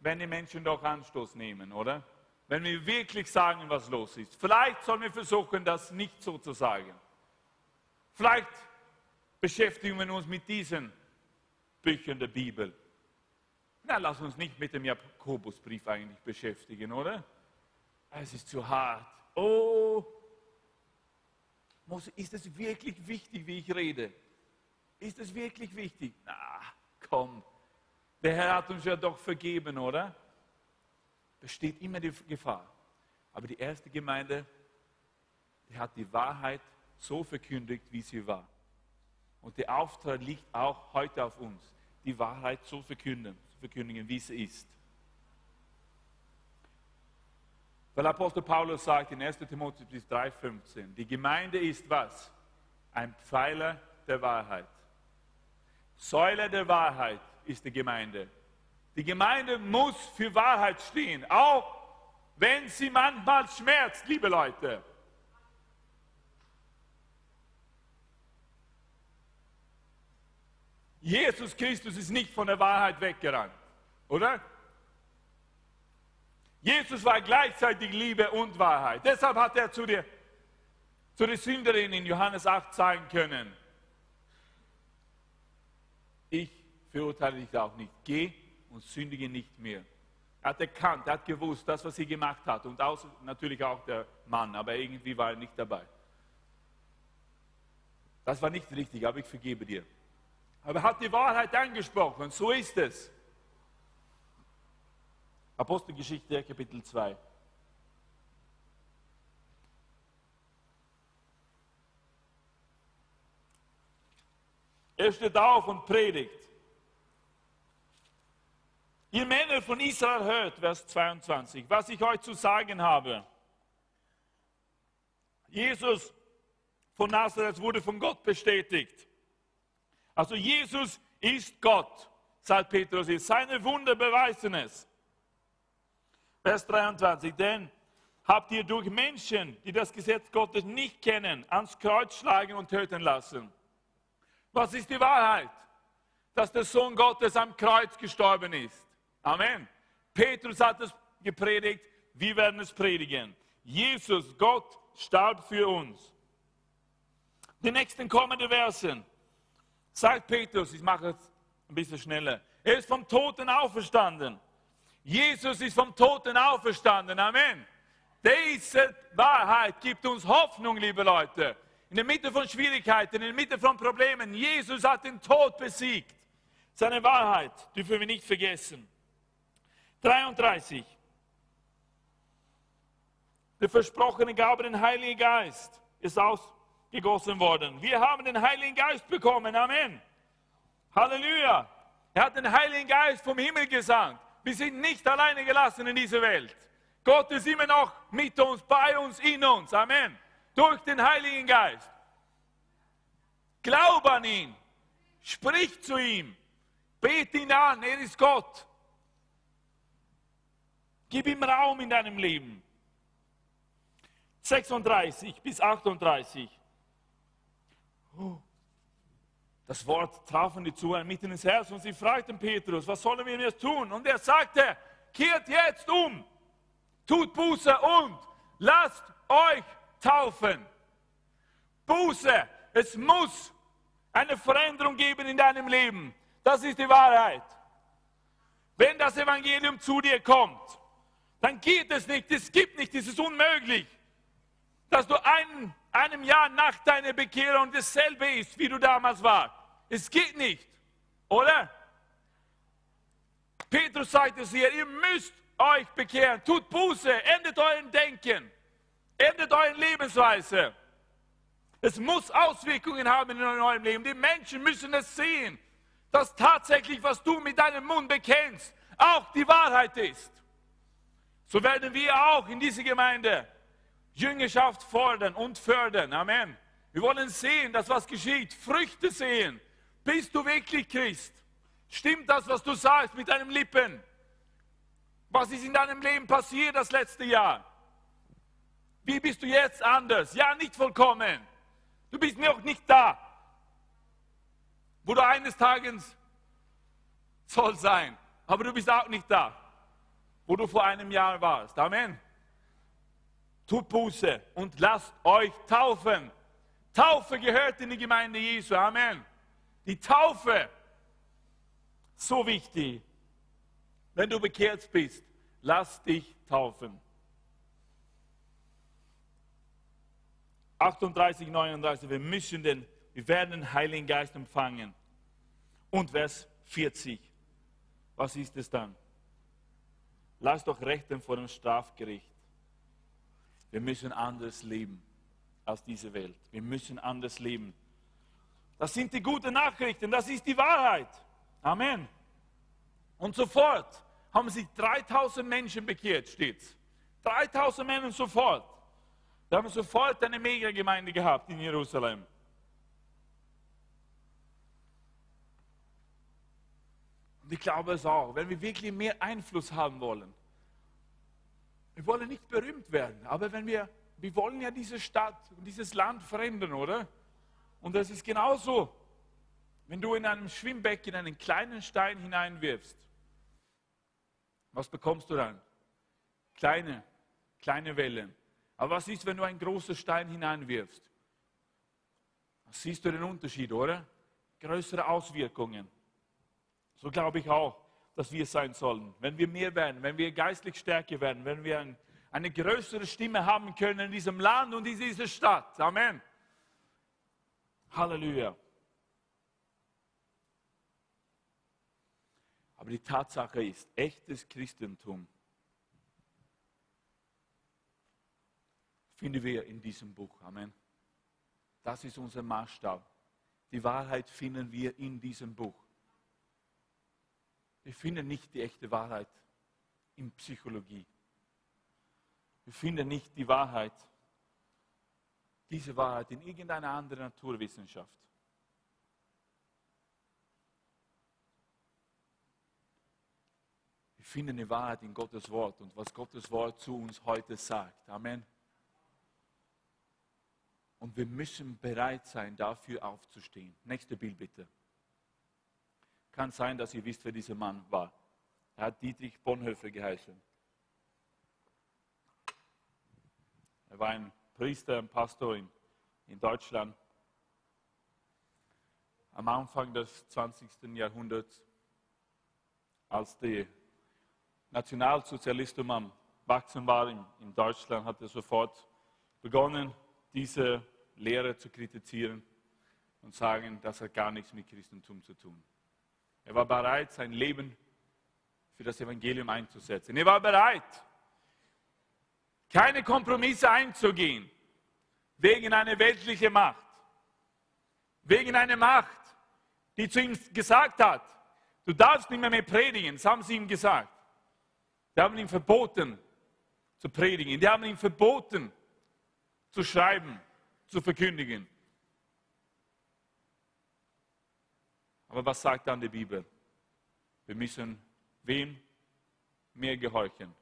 Speaker 1: werden die Menschen doch Anstoß nehmen, oder? Wenn wir wirklich sagen, was los ist. Vielleicht sollen wir versuchen, das nicht so zu sagen. Vielleicht beschäftigen wir uns mit diesen Büchern der Bibel. Na, lass uns nicht mit dem Jakobusbrief eigentlich beschäftigen, oder? Es ist zu hart. Oh, Mose, ist es wirklich wichtig, wie ich rede? Ist es wirklich wichtig? Na, komm. Der Herr hat uns ja doch vergeben, oder? Besteht immer die Gefahr. Aber die erste Gemeinde, die hat die Wahrheit so verkündigt, wie sie war. Und der Auftrag liegt auch heute auf uns, die Wahrheit so verkünden, zu verkündigen, wie sie ist. Weil Apostel Paulus sagt in 1. Timotheus 3,15, die Gemeinde ist was? Ein Pfeiler der Wahrheit. Säule der Wahrheit ist die Gemeinde. Die Gemeinde muss für Wahrheit stehen, auch wenn sie manchmal schmerzt, liebe Leute. Jesus Christus ist nicht von der Wahrheit weggerannt, oder? Jesus war gleichzeitig Liebe und Wahrheit. Deshalb hat er zu der, zu der Sünderin in Johannes 8 sagen können, ich verurteile dich auch nicht. Geh und sündige nicht mehr. Er hat erkannt, er hat gewusst, das, was sie gemacht hat. Und auch, natürlich auch der Mann, aber irgendwie war er nicht dabei. Das war nicht richtig, aber ich vergebe dir. Aber er hat die Wahrheit angesprochen, so ist es. Apostelgeschichte, Kapitel 2. Er steht auf und predigt. Ihr Männer von Israel hört, Vers 22, was ich euch zu sagen habe. Jesus von Nazareth wurde von Gott bestätigt. Also Jesus ist Gott, sagt Petrus. Seine Wunder beweisen es. Vers 23, denn habt ihr durch Menschen, die das Gesetz Gottes nicht kennen, ans Kreuz schlagen und töten lassen. Was ist die Wahrheit? Dass der Sohn Gottes am Kreuz gestorben ist. Amen. Petrus hat es gepredigt, wir werden es predigen. Jesus, Gott, starb für uns. Die nächsten kommenden Versen sagt Petrus, ich mache es ein bisschen schneller, er ist vom Toten auferstanden. Jesus ist vom Toten auferstanden. Amen. Diese Wahrheit gibt uns Hoffnung, liebe Leute. In der Mitte von Schwierigkeiten, in der Mitte von Problemen. Jesus hat den Tod besiegt. Seine Wahrheit dürfen wir nicht vergessen. 33. Der versprochene Gabe, den Heiligen Geist, ist ausgegossen worden. Wir haben den Heiligen Geist bekommen. Amen. Halleluja. Er hat den Heiligen Geist vom Himmel gesandt. Wir sind nicht alleine gelassen in dieser Welt. Gott ist immer noch mit uns, bei uns, in uns. Amen. Durch den Heiligen Geist. Glaub an ihn. Sprich zu ihm. Bet ihn an. Er ist Gott. Gib ihm Raum in deinem Leben. 36 bis 38. Das Wort traf die Zuhörer mitten ins Herz und sie fragten Petrus, was sollen wir jetzt tun? Und er sagte, kehrt jetzt um, tut Buße und lasst euch taufen. Buße, es muss eine Veränderung geben in deinem Leben. Das ist die Wahrheit. Wenn das Evangelium zu dir kommt, dann geht es nicht, es gibt nicht, es ist unmöglich, dass du ein, einem Jahr nach deiner Bekehrung dasselbe ist, wie du damals warst. Es geht nicht, oder? Petrus sagt es hier, ihr müsst euch bekehren, tut Buße, endet euren Denken, endet eure Lebensweise. Es muss Auswirkungen haben in eurem Leben. Die Menschen müssen es sehen, dass tatsächlich, was du mit deinem Mund bekennst, auch die Wahrheit ist. So werden wir auch in dieser Gemeinde Jüngerschaft fordern und fördern. Amen. Wir wollen sehen, dass was geschieht, Früchte sehen. Bist du wirklich Christ? Stimmt das, was du sagst mit deinen Lippen? Was ist in deinem Leben passiert das letzte Jahr? Wie bist du jetzt anders? Ja, nicht vollkommen. Du bist noch nicht da, wo du eines Tages soll sein. Aber du bist auch nicht da wo du vor einem Jahr warst. Amen. Tut Buße und lasst euch taufen. Taufe gehört in die Gemeinde Jesu. Amen. Die Taufe, so wichtig. Wenn du bekehrt bist, lass dich taufen. 38, 39, wir müssen den, wir werden den Heiligen Geist empfangen. Und Vers 40, was ist es dann? Lass doch Rechten vor dem Strafgericht. Wir müssen anders leben als diese Welt. Wir müssen anders leben. Das sind die guten Nachrichten, das ist die Wahrheit. Amen. Und sofort haben sich 3000 Menschen bekehrt, steht's. 3000 Menschen sofort. Wir haben sofort eine Megagemeinde gehabt in Jerusalem. Und ich glaube es auch, wenn wir wirklich mehr Einfluss haben wollen. Wir wollen nicht berühmt werden, aber wenn wir, wir wollen ja diese Stadt und dieses Land verändern, oder? Und das ist genauso, wenn du in einem Schwimmbecken einen kleinen Stein hineinwirfst. Was bekommst du dann? Kleine, kleine Wellen. Aber was ist, wenn du einen großen Stein hineinwirfst? Siehst du den Unterschied, oder? Größere Auswirkungen. So glaube ich auch, dass wir sein sollen. Wenn wir mehr werden, wenn wir geistlich stärker werden, wenn wir ein, eine größere Stimme haben können in diesem Land und in dieser Stadt. Amen. Halleluja. Aber die Tatsache ist, echtes Christentum finden wir in diesem Buch. Amen. Das ist unser Maßstab. Die Wahrheit finden wir in diesem Buch. Wir finden nicht die echte Wahrheit in Psychologie. Wir finden nicht die Wahrheit diese Wahrheit in irgendeiner anderen Naturwissenschaft. Wir finden die Wahrheit in Gottes Wort und was Gottes Wort zu uns heute sagt. Amen. Und wir müssen bereit sein, dafür aufzustehen. Nächste Bild bitte. Kann sein, dass ihr wisst, wer dieser Mann war. Er hat Dietrich Bonhoeffer geheißen. Er war ein Priester und Pastor in, in Deutschland. Am Anfang des 20. Jahrhunderts, als die Nationalsozialistum am Wachsen war in, in Deutschland, hat er sofort begonnen, diese Lehre zu kritisieren und sagen, das hat gar nichts mit Christentum zu tun. Er war bereit, sein Leben für das Evangelium einzusetzen. Er war bereit, keine Kompromisse einzugehen wegen einer weltlichen Macht. Wegen einer Macht, die zu ihm gesagt hat, du darfst nicht mehr, mehr predigen. Das haben sie ihm gesagt. Die haben ihm verboten zu predigen. Die haben ihm verboten zu schreiben, zu verkündigen. Aber was sagt dann die Bibel? Wir müssen wem mehr gehorchen?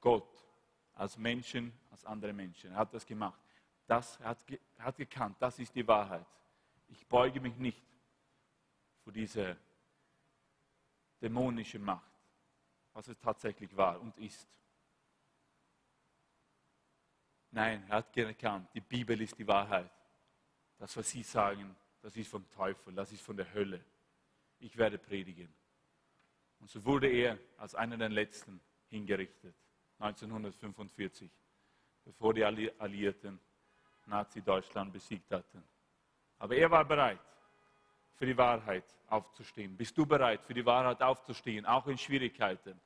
Speaker 1: Gott als Menschen, als andere Menschen. Er hat das gemacht. Das hat, hat gekannt, das ist die Wahrheit. Ich beuge mich nicht vor dieser dämonischen Macht, was es tatsächlich war und ist. Nein, er hat erkannt, die Bibel ist die Wahrheit. Das, was Sie sagen, das ist vom Teufel, das ist von der Hölle. Ich werde predigen. Und so wurde er als einer der Letzten hingerichtet. 1945, bevor die Alliierten Nazi-Deutschland besiegt hatten. Aber er war bereit, für die Wahrheit aufzustehen. Bist du bereit, für die Wahrheit aufzustehen, auch in Schwierigkeiten?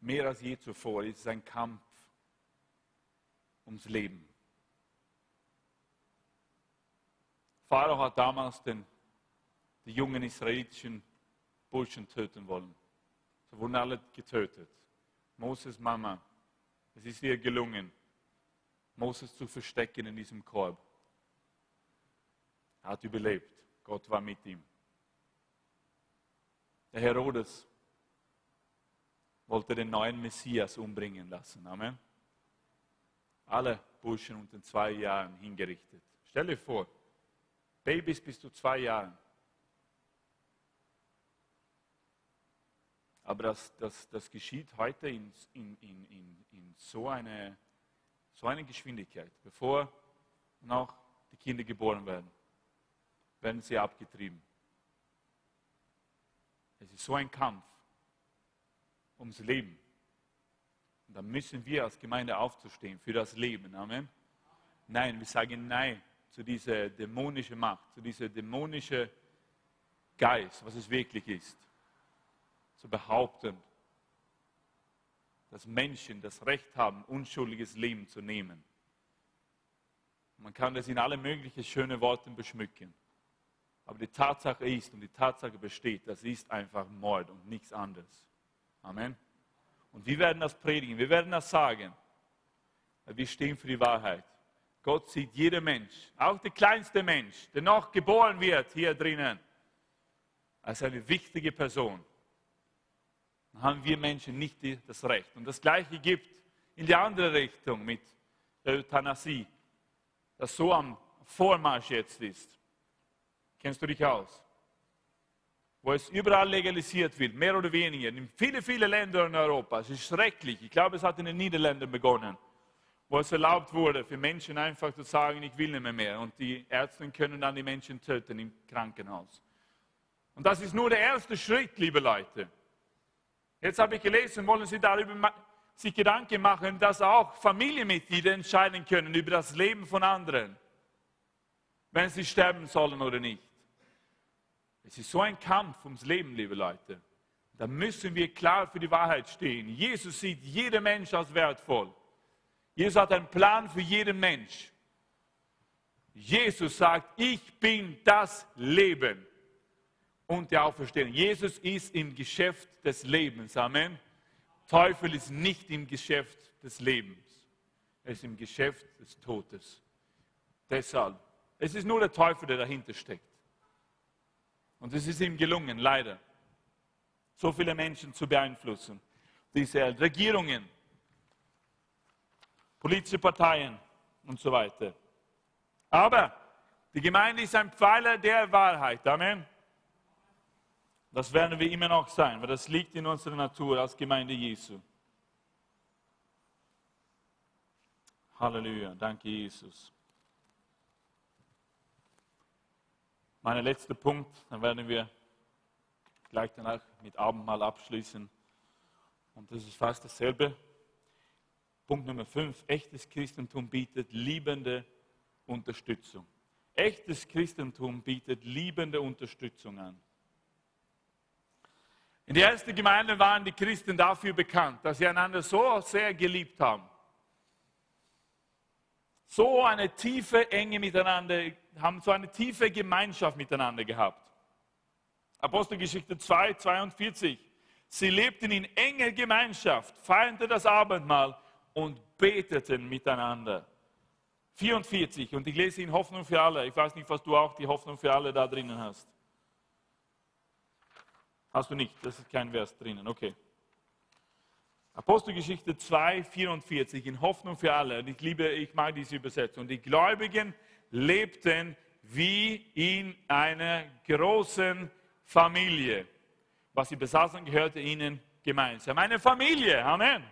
Speaker 1: Mehr als je zuvor ist es ein Kampf ums Leben. Pharao hat damals den die jungen israelitischen Burschen töten wollen. Sie wurden alle getötet. Moses Mama, es ist ihr gelungen, Moses zu verstecken in diesem Korb. Er hat überlebt. Gott war mit ihm. Der Herodes wollte den neuen Messias umbringen lassen. Amen. Alle Burschen unter zwei Jahren hingerichtet. Stell dir vor, Babys bis zu zwei Jahren. Aber das, das, das geschieht heute in, in, in, in so, eine, so eine Geschwindigkeit. Bevor noch die Kinder geboren werden, werden sie abgetrieben. Es ist so ein Kampf ums Leben. Und dann müssen wir als Gemeinde aufzustehen für das Leben. Amen. Nein, wir sagen Nein zu dieser dämonischen Macht, zu dieser dämonischen Geist, was es wirklich ist. Zu behaupten, dass Menschen das Recht haben, unschuldiges Leben zu nehmen. Man kann das in alle möglichen schönen Worten beschmücken. Aber die Tatsache ist und die Tatsache besteht, das ist einfach Mord und nichts anderes. Amen. Und wir werden das predigen, wir werden das sagen. Wir stehen für die Wahrheit. Gott sieht jeden Mensch, auch der kleinste Mensch, der noch geboren wird hier drinnen, als eine wichtige Person. Dann haben wir Menschen nicht das Recht. Und das Gleiche gibt in die andere Richtung mit der Euthanasie, das so am Vormarsch jetzt ist. Kennst du dich aus? Wo es überall legalisiert wird, mehr oder weniger, in viele, viele Länder in Europa. Es ist schrecklich. Ich glaube, es hat in den Niederlanden begonnen, wo es erlaubt wurde, für Menschen einfach zu sagen, ich will nicht mehr, mehr. Und die Ärzte können dann die Menschen töten im Krankenhaus. Und das ist nur der erste Schritt, liebe Leute. Jetzt habe ich gelesen, wollen Sie darüber sich Gedanken machen, dass auch Familienmitglieder entscheiden können über das Leben von anderen, wenn sie sterben sollen oder nicht. Es ist so ein Kampf ums Leben, liebe Leute. Da müssen wir klar für die Wahrheit stehen. Jesus sieht jeden Mensch als wertvoll. Jesus hat einen Plan für jeden Mensch. Jesus sagt, ich bin das Leben und der Auferstehung. Jesus ist im Geschäft des Lebens. Amen. Teufel ist nicht im Geschäft des Lebens. Er ist im Geschäft des Todes. Deshalb, es ist nur der Teufel, der dahinter steckt. Und es ist ihm gelungen, leider, so viele Menschen zu beeinflussen. Diese Regierungen, politische Parteien und so weiter. Aber die Gemeinde ist ein Pfeiler der Wahrheit. Amen. Das werden wir immer noch sein, weil das liegt in unserer Natur als Gemeinde Jesu. Halleluja, danke Jesus. Mein letzter Punkt, dann werden wir gleich danach mit Abendmahl abschließen. Und das ist fast dasselbe. Punkt Nummer 5. Echtes Christentum bietet liebende Unterstützung. Echtes Christentum bietet liebende Unterstützung an. In der ersten Gemeinde waren die Christen dafür bekannt, dass sie einander so sehr geliebt haben. So eine tiefe Enge miteinander, haben so eine tiefe Gemeinschaft miteinander gehabt. Apostelgeschichte 2, 42. Sie lebten in enger Gemeinschaft, feierten das Abendmahl und beteten miteinander. 44. Und ich lese in Hoffnung für alle. Ich weiß nicht, was du auch die Hoffnung für alle da drinnen hast. Hast du nicht, das ist kein Vers drinnen, okay. Apostelgeschichte 2, 44, in Hoffnung für alle. Und ich liebe, ich mag diese Übersetzung. Die Gläubigen lebten wie in einer großen Familie. Was sie besaßen, gehörte ihnen gemeinsam. Eine Familie, Amen.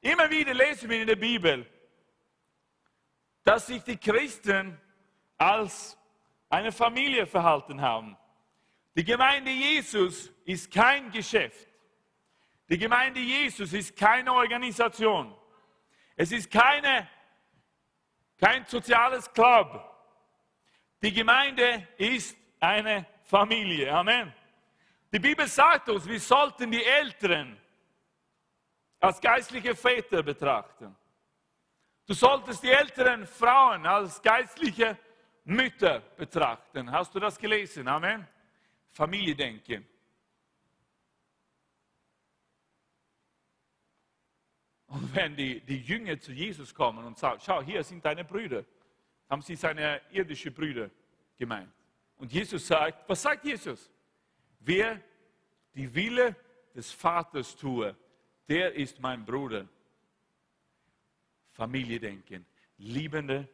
Speaker 1: Immer wieder lesen wir in der Bibel, dass sich die Christen als eine Familie verhalten haben. Die Gemeinde Jesus ist kein Geschäft. Die Gemeinde Jesus ist keine Organisation. Es ist keine, kein soziales Club. Die Gemeinde ist eine Familie. Amen. Die Bibel sagt uns, wir sollten die Älteren als geistliche Väter betrachten. Du solltest die älteren Frauen als geistliche Mütter betrachten. Hast du das gelesen? Amen. Familie denken. Und wenn die, die Jünger zu Jesus kommen und sagen, schau, hier sind deine Brüder, haben sie seine irdischen Brüder gemeint. Und Jesus sagt, was sagt Jesus? Wer die Wille des Vaters tue, der ist mein Bruder. Familie denken, liebende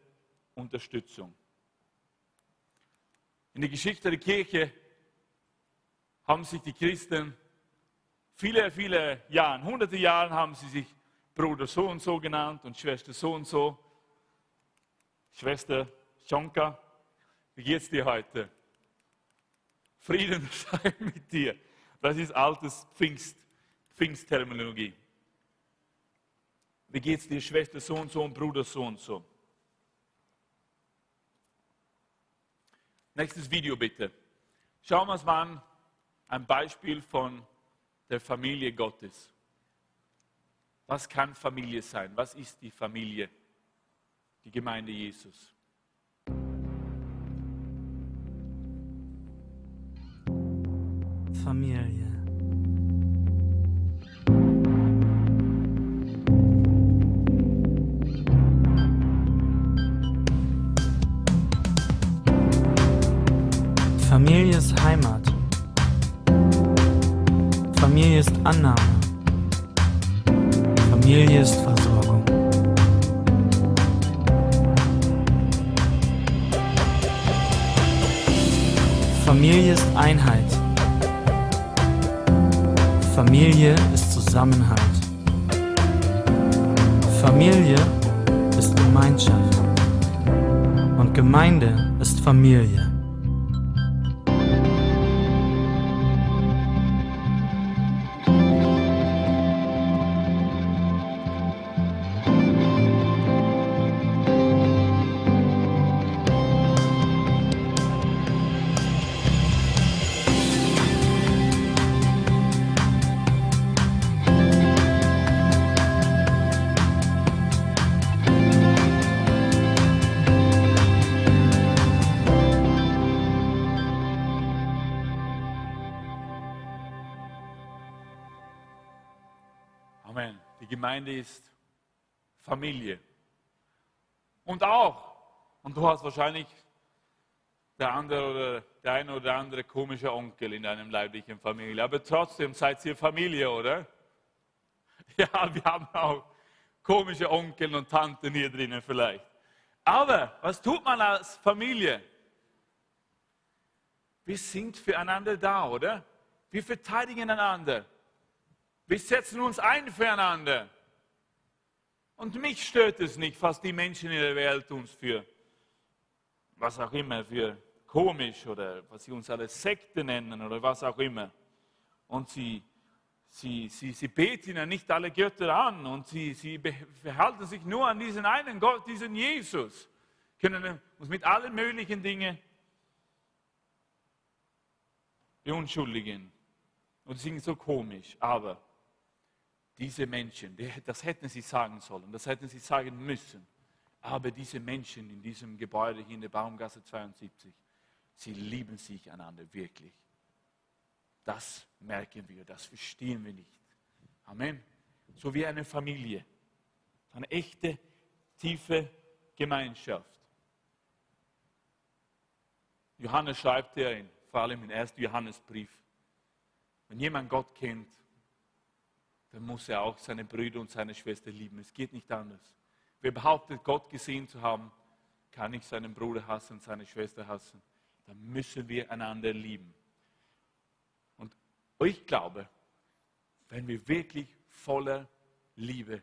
Speaker 1: Unterstützung. In der Geschichte der Kirche haben sich die Christen viele, viele Jahre, hunderte Jahre haben sie sich Bruder so und so genannt und Schwester so und so. Schwester Schonka, wie geht's dir heute? Frieden sei mit dir. Das ist altes Pfingst, Pfingstterminologie. Wie geht es dir, Schwester so und so und Bruder so und so? Nächstes Video bitte. Schauen wir uns mal an, ein Beispiel von der Familie Gottes. Was kann Familie sein? Was ist die Familie? Die Gemeinde Jesus.
Speaker 4: Familie. Familie ist Heimat. Familie ist Annahme. Familie ist Versorgung. Familie ist Einheit. Familie ist Zusammenhalt. Familie ist Gemeinschaft. Und Gemeinde ist Familie.
Speaker 1: Amen. Die Gemeinde ist Familie. Und auch, und du hast wahrscheinlich der andere oder der eine oder andere komische Onkel in deinem leiblichen Familie, aber trotzdem seid ihr Familie, oder? Ja, wir haben auch komische Onkel und Tanten hier drinnen vielleicht. Aber was tut man als Familie? Wir sind füreinander da, oder? Wir verteidigen einander. Wir setzen uns ein füreinander. Und mich stört es nicht, was die Menschen in der Welt uns für, was auch immer, für komisch oder was sie uns alle Sekte nennen oder was auch immer. Und sie, sie, sie, sie beten ja nicht alle Götter an und sie, sie verhalten sich nur an diesen einen Gott, diesen Jesus. Können uns mit allen möglichen Dingen beunschuldigen. Und sie sind so komisch, aber diese Menschen, das hätten sie sagen sollen, das hätten sie sagen müssen. Aber diese Menschen in diesem Gebäude hier in der Baumgasse 72, sie lieben sich einander wirklich. Das merken wir, das verstehen wir nicht. Amen. So wie eine Familie. Eine echte, tiefe Gemeinschaft. Johannes schreibt ja, in, vor allem im ersten Johannesbrief, wenn jemand Gott kennt, dann muss er auch seine Brüder und seine Schwester lieben. Es geht nicht anders. Wer behauptet, Gott gesehen zu haben, kann nicht seinen Bruder hassen seine Schwester hassen. Dann müssen wir einander lieben. Und ich glaube, wenn wir wirklich voller Liebe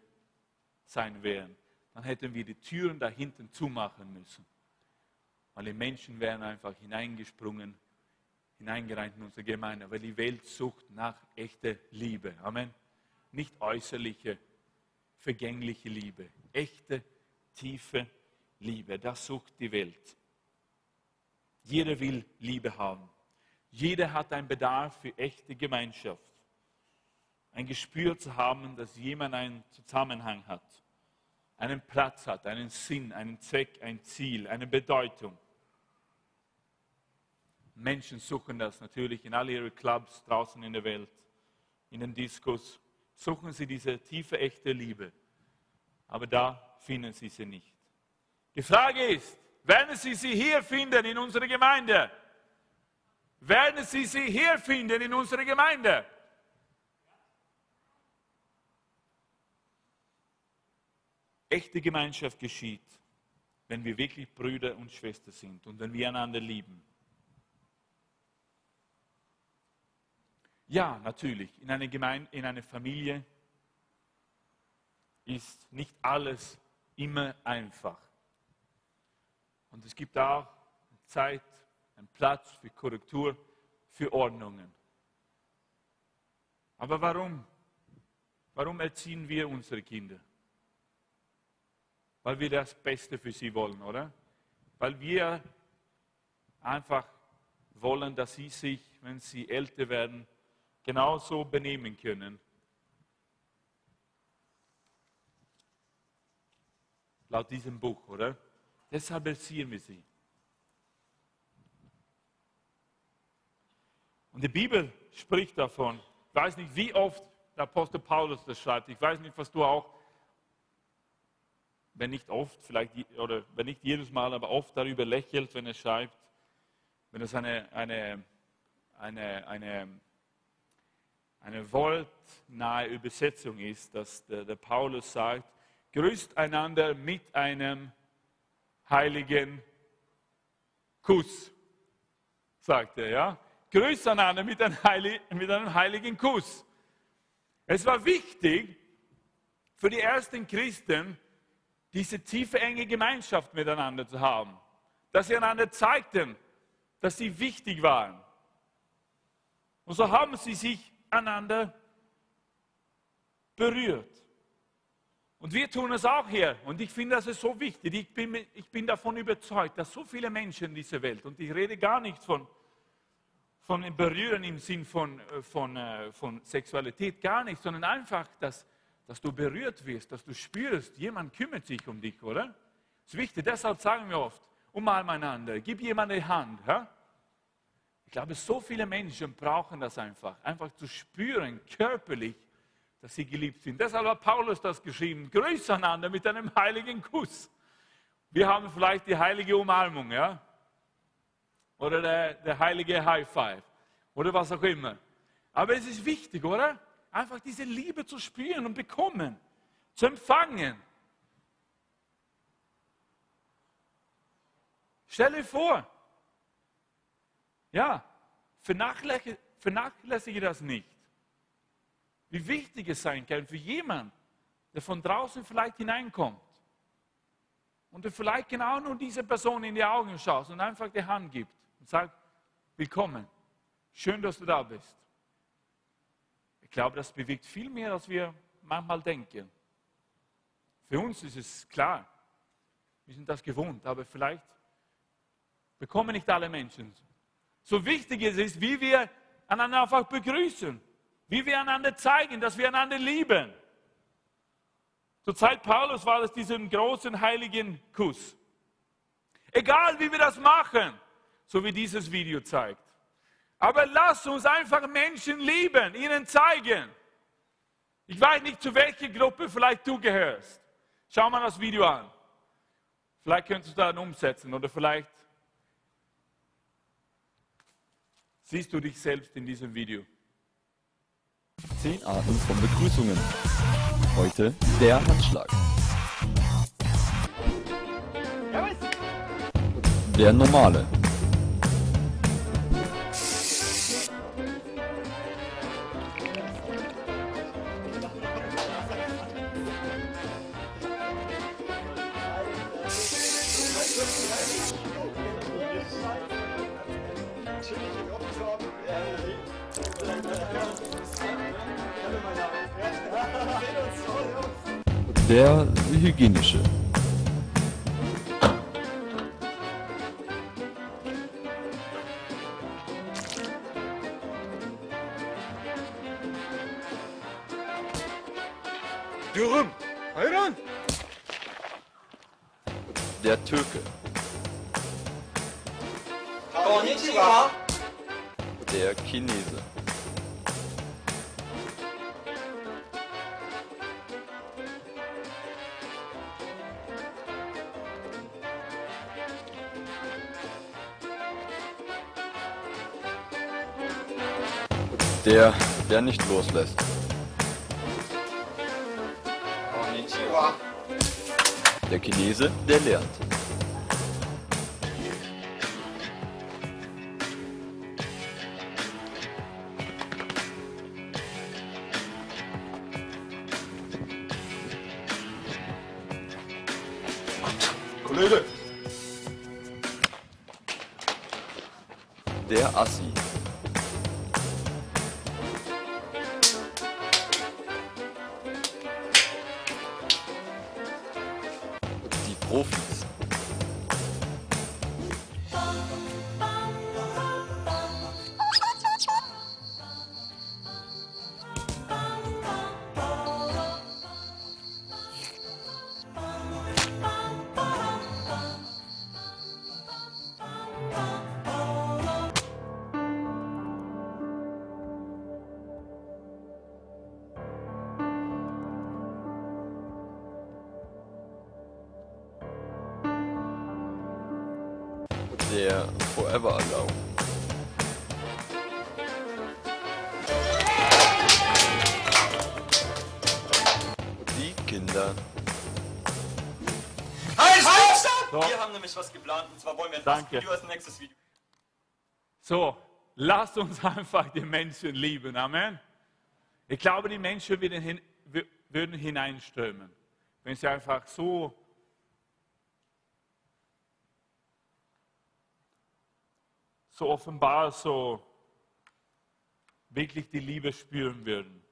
Speaker 1: sein wären, dann hätten wir die Türen da hinten zumachen müssen. Weil die Menschen wären einfach hineingesprungen, hineingereint in unsere Gemeinde. Weil die Welt sucht nach echter Liebe. Amen nicht äußerliche, vergängliche Liebe. Echte, tiefe Liebe. Das sucht die Welt. Jeder will Liebe haben. Jeder hat einen Bedarf für echte Gemeinschaft. Ein Gespür zu haben, dass jemand einen Zusammenhang hat, einen Platz hat, einen Sinn, einen Zweck, ein Ziel, eine Bedeutung. Menschen suchen das natürlich in all ihren Clubs draußen in der Welt, in den Diskos, suchen sie diese tiefe, echte Liebe. Aber da finden sie sie nicht. Die Frage ist, werden sie sie hier finden in unserer Gemeinde? Werden sie sie hier finden in unserer Gemeinde? Echte Gemeinschaft geschieht, wenn wir wirklich Brüder und Schwestern sind und wenn wir einander lieben. Ja, natürlich, in einer Gemeinde, in einer Familie ist nicht alles immer einfach. Und es gibt auch Zeit, einen Platz für Korrektur, für Ordnungen. Aber warum? Warum erziehen wir unsere Kinder? weil wir das Beste für sie wollen, oder? Weil wir einfach wollen, dass sie sich, wenn sie älter werden, genauso benehmen können. Laut diesem Buch, oder? Deshalb erziehen wir sie. Und die Bibel spricht davon. Ich weiß nicht, wie oft der Apostel Paulus das schreibt. Ich weiß nicht, was du auch, wenn nicht oft, vielleicht, oder wenn nicht jedes Mal, aber oft darüber lächelt, wenn er schreibt, wenn es eine, eine, eine, eine, eine wortnahe Übersetzung ist, dass der, der Paulus sagt, grüßt einander mit einem heiligen Kuss, sagt er, ja. Grüßt einander mit einem, heiligen, mit einem heiligen Kuss. Es war wichtig für die ersten Christen, diese tiefe, enge Gemeinschaft miteinander zu haben. Dass sie einander zeigten, dass sie wichtig waren. Und so haben sie sich einander berührt. Und wir tun es auch hier. Und ich finde, das ist so wichtig. Ich bin, ich bin davon überzeugt, dass so viele Menschen in dieser Welt, und ich rede gar nicht von, von Berühren im Sinn von, äh, von, äh, von Sexualität, gar nicht, sondern einfach, dass, dass du berührt wirst, dass du spürst, jemand kümmert sich um dich, oder? Das ist wichtig. Deshalb sagen wir oft, umarm einander, gib jemandem die Hand. Ja? Ich glaube, so viele Menschen brauchen das einfach, einfach zu spüren, körperlich, dass sie geliebt sind. Deshalb hat Paulus das geschrieben, grüß einander mit einem heiligen Kuss. Wir haben vielleicht die heilige Umarmung, ja? Oder der, der heilige High Five. Oder was auch immer. Aber es ist wichtig, oder? Einfach diese Liebe zu spüren und bekommen, zu empfangen. Stell dir vor, ja, vernachlässige, vernachlässige das nicht wie wichtig es sein kann für jemanden, der von draußen vielleicht hineinkommt und der vielleicht genau nur diese Person in die Augen schaut und einfach die Hand gibt und sagt, willkommen, schön, dass du da bist. Ich glaube, das bewegt viel mehr, als wir manchmal denken. Für uns ist es klar, wir sind das gewohnt, aber vielleicht bekommen nicht alle Menschen. So wichtig es ist, wie wir einander einfach begrüßen. Wie wir einander zeigen, dass wir einander lieben. Zur Zeit Paulus war es diesen großen heiligen Kuss. Egal wie wir das machen, so wie dieses Video zeigt. Aber lass uns einfach Menschen lieben, ihnen zeigen. Ich weiß nicht, zu welcher Gruppe vielleicht du gehörst. Schau mal das Video an. Vielleicht könntest du dann umsetzen oder vielleicht siehst du dich selbst in diesem Video.
Speaker 5: Zehn Arten von Begrüßungen. Heute der Handschlag. Der normale. Der hygienische. Nicht
Speaker 6: nächstes Video.
Speaker 1: So, lasst uns einfach die Menschen lieben. Amen. Ich glaube, die Menschen würden, hin, wür- würden hineinströmen, wenn sie einfach so so offenbar, so wirklich die Liebe spüren würden.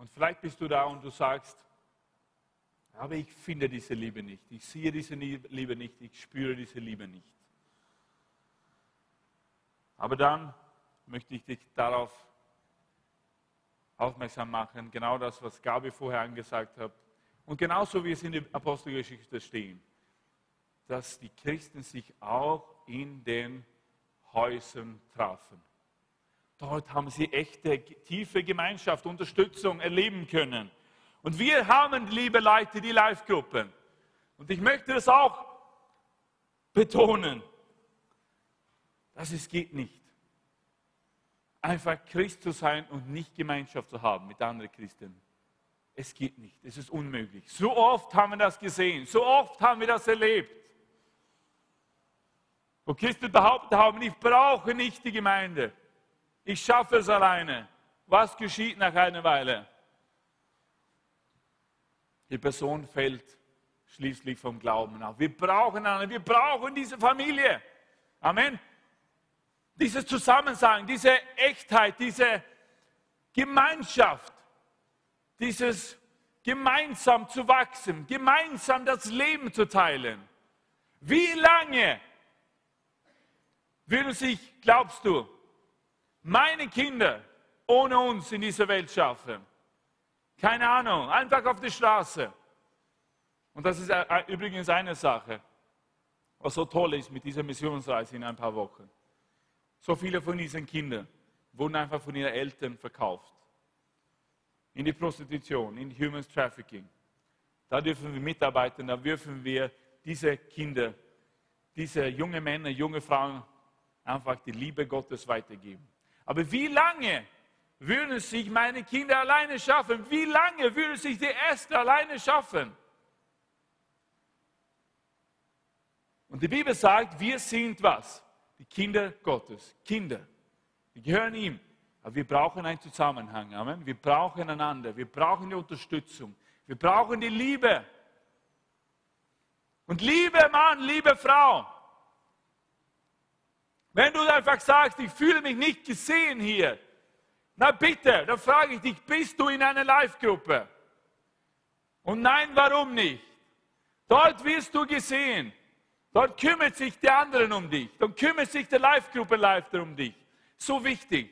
Speaker 1: Und vielleicht bist du da und du sagst, aber ich finde diese Liebe nicht, ich sehe diese Liebe nicht, ich spüre diese Liebe nicht. Aber dann möchte ich dich darauf aufmerksam machen, genau das, was Gabi vorher angesagt hat. Und genauso wie es in der Apostelgeschichte stehen, dass die Christen sich auch in den Häusern trafen. Dort haben sie echte, tiefe Gemeinschaft, Unterstützung erleben können. Und wir haben, liebe Leute, die Live-Gruppen. Und ich möchte das auch betonen, dass es geht nicht. Einfach Christ zu sein und nicht Gemeinschaft zu haben mit anderen Christen. Es geht nicht, es ist unmöglich. So oft haben wir das gesehen, so oft haben wir das erlebt. Wo Christen behauptet haben, ich brauche nicht die Gemeinde. Ich schaffe es alleine. Was geschieht nach einer Weile? Die Person fällt schließlich vom Glauben ab. Wir brauchen eine, wir brauchen diese Familie. Amen. Dieses Zusammensein, diese Echtheit, diese Gemeinschaft, dieses gemeinsam zu wachsen, gemeinsam das Leben zu teilen. Wie lange würden sich, glaubst du, meine Kinder ohne uns in dieser Welt schaffen? Keine Ahnung, einfach auf die Straße. Und das ist äh, übrigens eine Sache, was so toll ist mit dieser Missionsreise in ein paar Wochen. So viele von diesen Kindern wurden einfach von ihren Eltern verkauft. In die Prostitution, in Human Trafficking. Da dürfen wir mitarbeiten, da dürfen wir diese Kinder, diese junge Männer, junge Frauen einfach die Liebe Gottes weitergeben. Aber wie lange würden sich meine Kinder alleine schaffen? Wie lange würde sich die Erste alleine schaffen? Und die Bibel sagt, wir sind was? Die Kinder Gottes. Kinder. Wir gehören ihm. Aber wir brauchen einen Zusammenhang. Amen. Wir brauchen einander. Wir brauchen die Unterstützung. Wir brauchen die Liebe. Und liebe Mann, liebe Frau, wenn du einfach sagst, ich fühle mich nicht gesehen hier, na bitte, dann frage ich dich, bist du in einer Live-Gruppe? Und nein, warum nicht? Dort wirst du gesehen. Dort kümmert sich die anderen um dich. Dann kümmert sich der Live-Gruppe-Leiter um dich. So wichtig.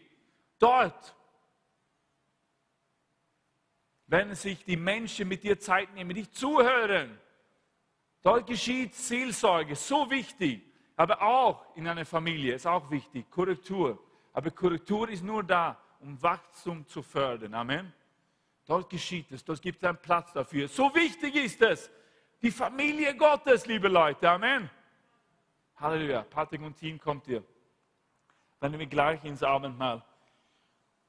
Speaker 1: Dort werden sich die Menschen mit dir Zeit nehmen, dich zuhören. Dort geschieht Seelsorge, so wichtig. Aber auch in einer Familie ist auch wichtig, Korrektur. Aber Korrektur ist nur da, um Wachstum zu fördern. Amen. Dort geschieht es, dort gibt es einen Platz dafür. So wichtig ist es. Die Familie Gottes, liebe Leute. Amen. Halleluja. Patrick und Team kommt ihr. Wenn wir gleich ins Abendmahl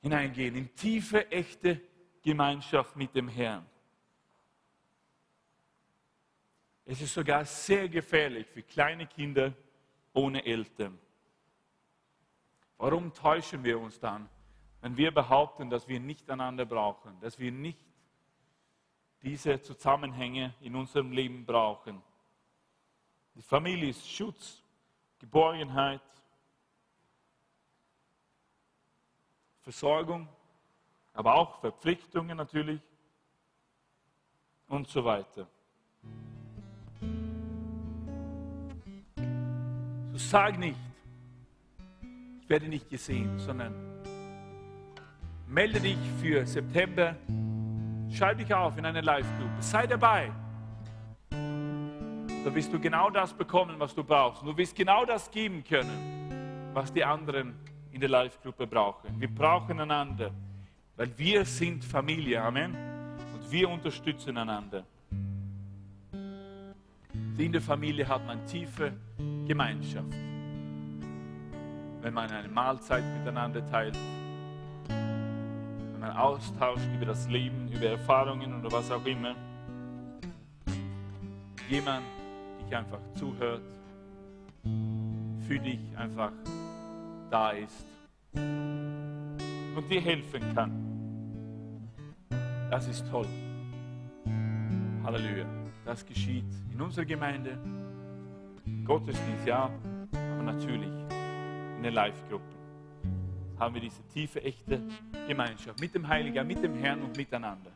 Speaker 1: hineingehen, in tiefe, echte Gemeinschaft mit dem Herrn. Es ist sogar sehr gefährlich für kleine Kinder ohne Eltern. Warum täuschen wir uns dann, wenn wir behaupten, dass wir nicht einander brauchen, dass wir nicht diese Zusammenhänge in unserem Leben brauchen? Die Familie ist Schutz, Geborgenheit. Versorgung, aber auch Verpflichtungen natürlich und so weiter. So sag nicht, ich werde nicht gesehen, sondern melde dich für September, schreib dich auf in eine Live-Gruppe, sei dabei. Da wirst du genau das bekommen, was du brauchst. Du wirst genau das geben können, was die anderen in der Live-Gruppe brauchen. Wir brauchen einander, weil wir sind Familie. Amen. Und wir unterstützen einander. In der Familie hat man tiefe Gemeinschaft. Wenn man eine Mahlzeit miteinander teilt, wenn man austauscht über das Leben, über Erfahrungen oder was auch immer. Jemand dich einfach zuhört, für dich einfach da ist und dir helfen kann. Das ist toll. Halleluja. Das geschieht in unserer Gemeinde, Gottesdienst, ja, aber natürlich in den Live-Gruppen. Haben wir diese tiefe, echte Gemeinschaft mit dem Heiligen, mit dem Herrn und miteinander.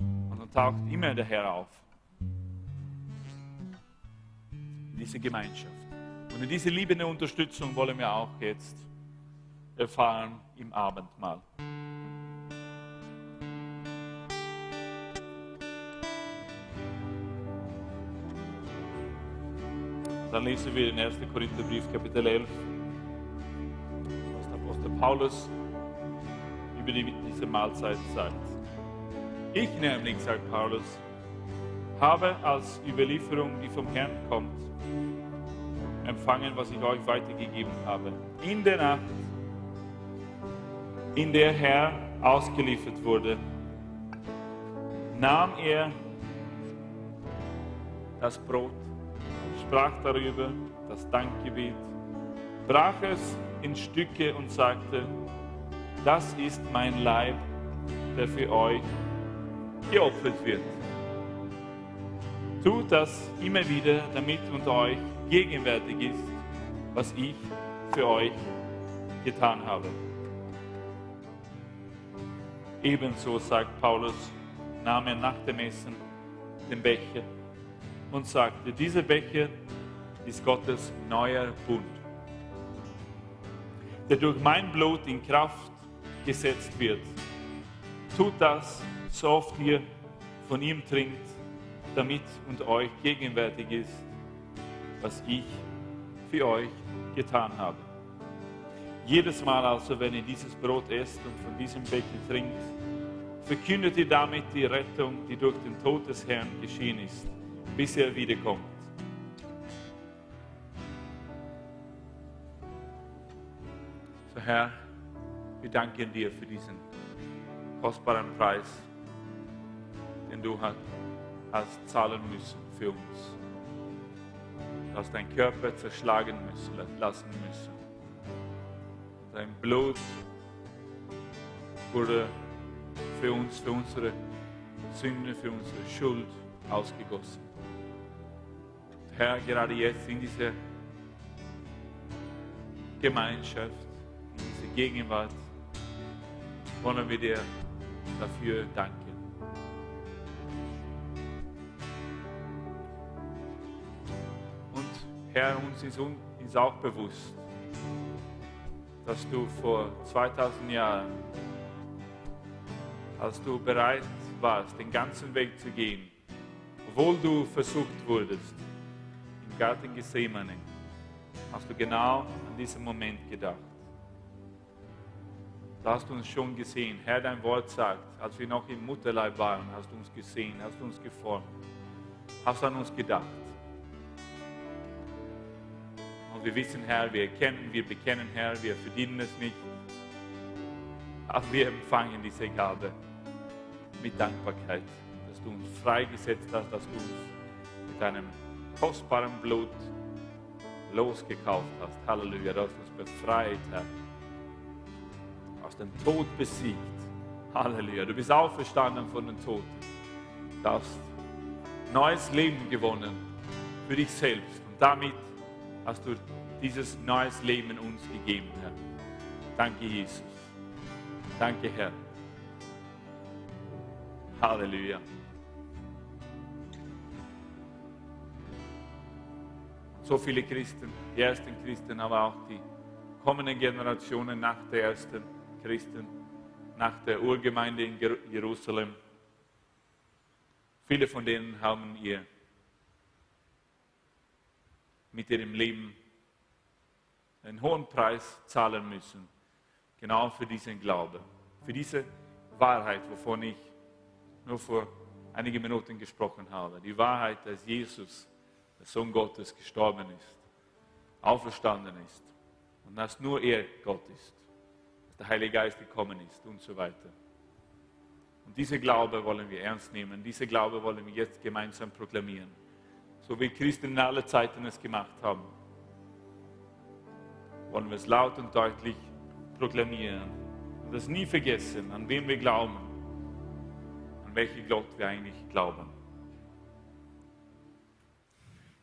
Speaker 1: Und dann taucht immer der Herr auf. In diese Gemeinschaft. Und in diese liebende Unterstützung wollen wir auch jetzt erfahren im Abendmahl. Dann lesen wir den 1. Korintherbrief, Kapitel 11, was der Apostel Paulus über die, diese Mahlzeit sagt. Ich nämlich, sagt Paulus, habe als Überlieferung, die vom Herrn kommt, empfangen, was ich euch weitergegeben habe. In der Nacht, in der Herr ausgeliefert wurde, nahm er das Brot, sprach darüber, das Dankgebet, brach es in Stücke und sagte, das ist mein Leib, der für euch geopfert wird. Tut das immer wieder, damit unter euch gegenwärtig ist, was ich für euch getan habe. Ebenso, sagt Paulus, nahm er nach dem Essen den Becher und sagte, dieser Becher ist Gottes neuer Bund, der durch mein Blut in Kraft gesetzt wird. Tut das, so oft ihr von ihm trinkt, damit unter euch gegenwärtig ist, was ich für euch getan habe. Jedes Mal also, wenn ihr dieses Brot esst und von diesem Becher trinkt, verkündet ihr damit die Rettung, die durch den Tod des Herrn geschehen ist, bis er wiederkommt. So Herr, wir danken dir für diesen kostbaren Preis, den du hast zahlen müssen für uns. Du hast deinen Körper zerschlagen müssen, lassen müssen. Dein Blut wurde für uns, für unsere Sünde, für unsere Schuld ausgegossen. Herr, gerade jetzt in dieser Gemeinschaft, in dieser Gegenwart, wollen wir dir dafür danken. Und Herr, uns ist, auch bewusst, dass du vor 2000 Jahren, als du bereit warst, den ganzen Weg zu gehen, obwohl du versucht wurdest, Garten Gethsemane, hast du genau an diesen Moment gedacht. Da hast du uns schon gesehen. Herr, dein Wort sagt, als wir noch im Mutterleib waren, hast du uns gesehen, hast du uns geformt, hast an uns gedacht. Und wir wissen, Herr, wir erkennen, wir bekennen, Herr, wir verdienen es nicht. Aber wir empfangen diese Gabe mit Dankbarkeit, dass du uns freigesetzt hast, dass du uns mit deinem kostbaren Blut losgekauft hast. Halleluja, du hast uns befreit, Herr. Aus dem Tod besiegt. Halleluja, du bist auferstanden von den Toten. Du hast neues Leben gewonnen für dich selbst. Und damit hast du dieses neues Leben uns gegeben, Herr. Danke, Jesus. Danke, Herr. Halleluja. So viele Christen, die ersten Christen, aber auch die kommenden Generationen nach der ersten Christen, nach der Urgemeinde in Jer- Jerusalem. Viele von denen haben ihr mit ihrem Leben einen hohen Preis zahlen müssen, genau für diesen Glauben, für diese Wahrheit, wovon ich nur vor einigen Minuten gesprochen habe. Die Wahrheit, dass Jesus, der Sohn Gottes, gestorben ist, auferstanden ist und dass nur er Gott ist, dass der Heilige Geist gekommen ist und so weiter. Und diese Glaube wollen wir ernst nehmen, diese Glaube wollen wir jetzt gemeinsam proklamieren, so wie Christen in aller Zeiten es gemacht haben. Wollen wir es laut und deutlich proklamieren und das nie vergessen, an wen wir glauben, an welchen Gott wir eigentlich glauben.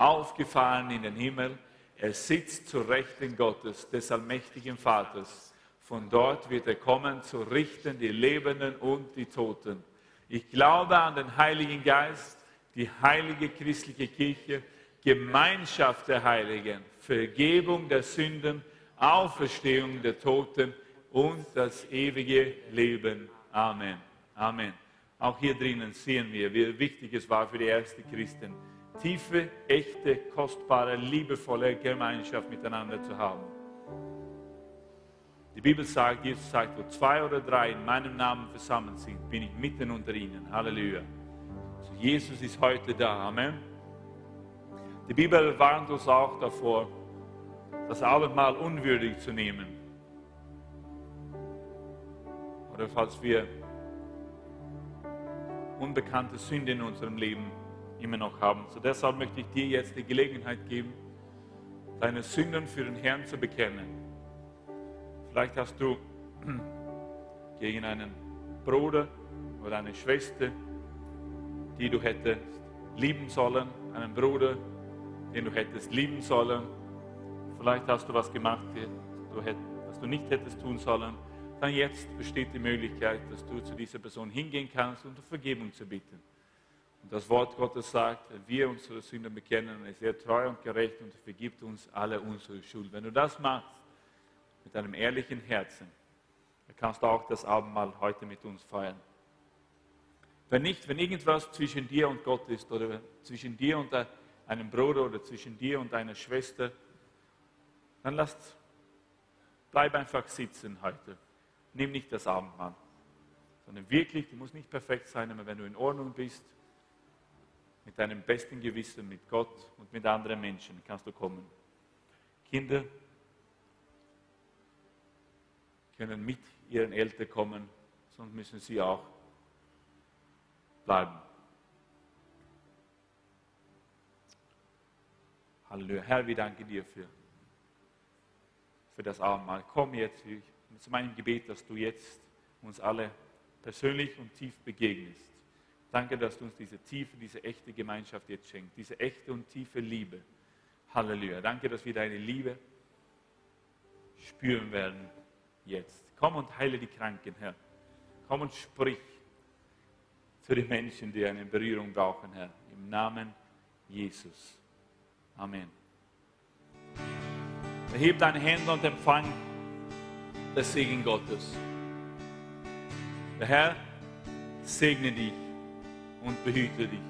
Speaker 1: aufgefahren in den Himmel, er sitzt zur Rechten Gottes, des allmächtigen Vaters. Von dort wird er kommen, zu richten die Lebenden und die Toten. Ich glaube an den Heiligen Geist, die heilige christliche Kirche, Gemeinschaft der Heiligen, Vergebung der Sünden, Auferstehung der Toten und das ewige Leben. Amen. Amen. Auch hier drinnen sehen wir, wie wichtig es war für die ersten Christen, tiefe, echte, kostbare, liebevolle Gemeinschaft miteinander zu haben. Die Bibel sagt, Jesus sagt, wo zwei oder drei in meinem Namen versammelt sind, bin ich mitten unter ihnen. Halleluja. Also Jesus ist heute da. Amen. Die Bibel warnt uns auch davor, das Abendmahl unwürdig zu nehmen. Oder falls wir unbekannte Sünde in unserem Leben immer noch haben. So deshalb möchte ich dir jetzt die Gelegenheit geben, deine Sünden für den Herrn zu bekennen. Vielleicht hast du gegen einen Bruder oder eine Schwester, die du hättest lieben sollen, einen Bruder, den du hättest lieben sollen. Vielleicht hast du was gemacht, was du nicht hättest tun sollen. Dann jetzt besteht die Möglichkeit, dass du zu dieser Person hingehen kannst und um Vergebung zu bitten. Und das Wort Gottes sagt, wenn wir unsere Sünden bekennen, ist er treu und gerecht und vergibt uns alle unsere Schuld. Wenn du das machst, mit einem ehrlichen Herzen, dann kannst du auch das Abendmahl heute mit uns feiern. Wenn nicht, wenn irgendwas zwischen dir und Gott ist oder zwischen dir und einem Bruder oder zwischen dir und einer Schwester, dann lass, bleib einfach sitzen heute. Nimm nicht das Abendmahl, sondern wirklich, du musst nicht perfekt sein, aber wenn du in Ordnung bist, mit deinem besten Gewissen, mit Gott und mit anderen Menschen kannst du kommen. Kinder können mit ihren Eltern kommen, sonst müssen sie auch bleiben. Halleluja. Herr, wir danken dir für, für das Abendmahl. Komm jetzt, zu meinem Gebet, dass du jetzt uns alle persönlich und tief begegnest. Danke, dass du uns diese tiefe, diese echte Gemeinschaft jetzt schenkst, diese echte und tiefe Liebe. Halleluja. Danke, dass wir deine Liebe spüren werden jetzt. Komm und heile die Kranken, Herr. Komm und sprich zu den Menschen, die eine Berührung brauchen, Herr. Im Namen Jesus. Amen. Erheb deine Hände und empfang das Segen Gottes. Der Herr segne dich und behüte dich.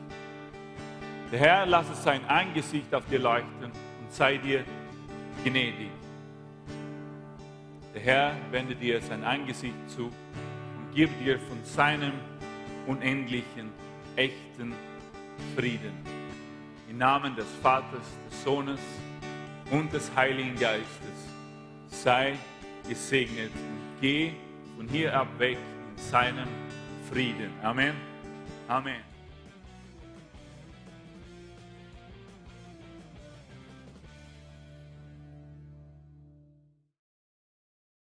Speaker 1: Der Herr lasse sein Angesicht auf dir leuchten und sei dir gnädig. Der Herr wende dir sein Angesicht zu und gib dir von seinem unendlichen, echten Frieden. Im Namen des Vaters, des Sohnes und des Heiligen Geistes sei gesegnet und geh von hier ab weg in seinen Frieden. Amen. Amen.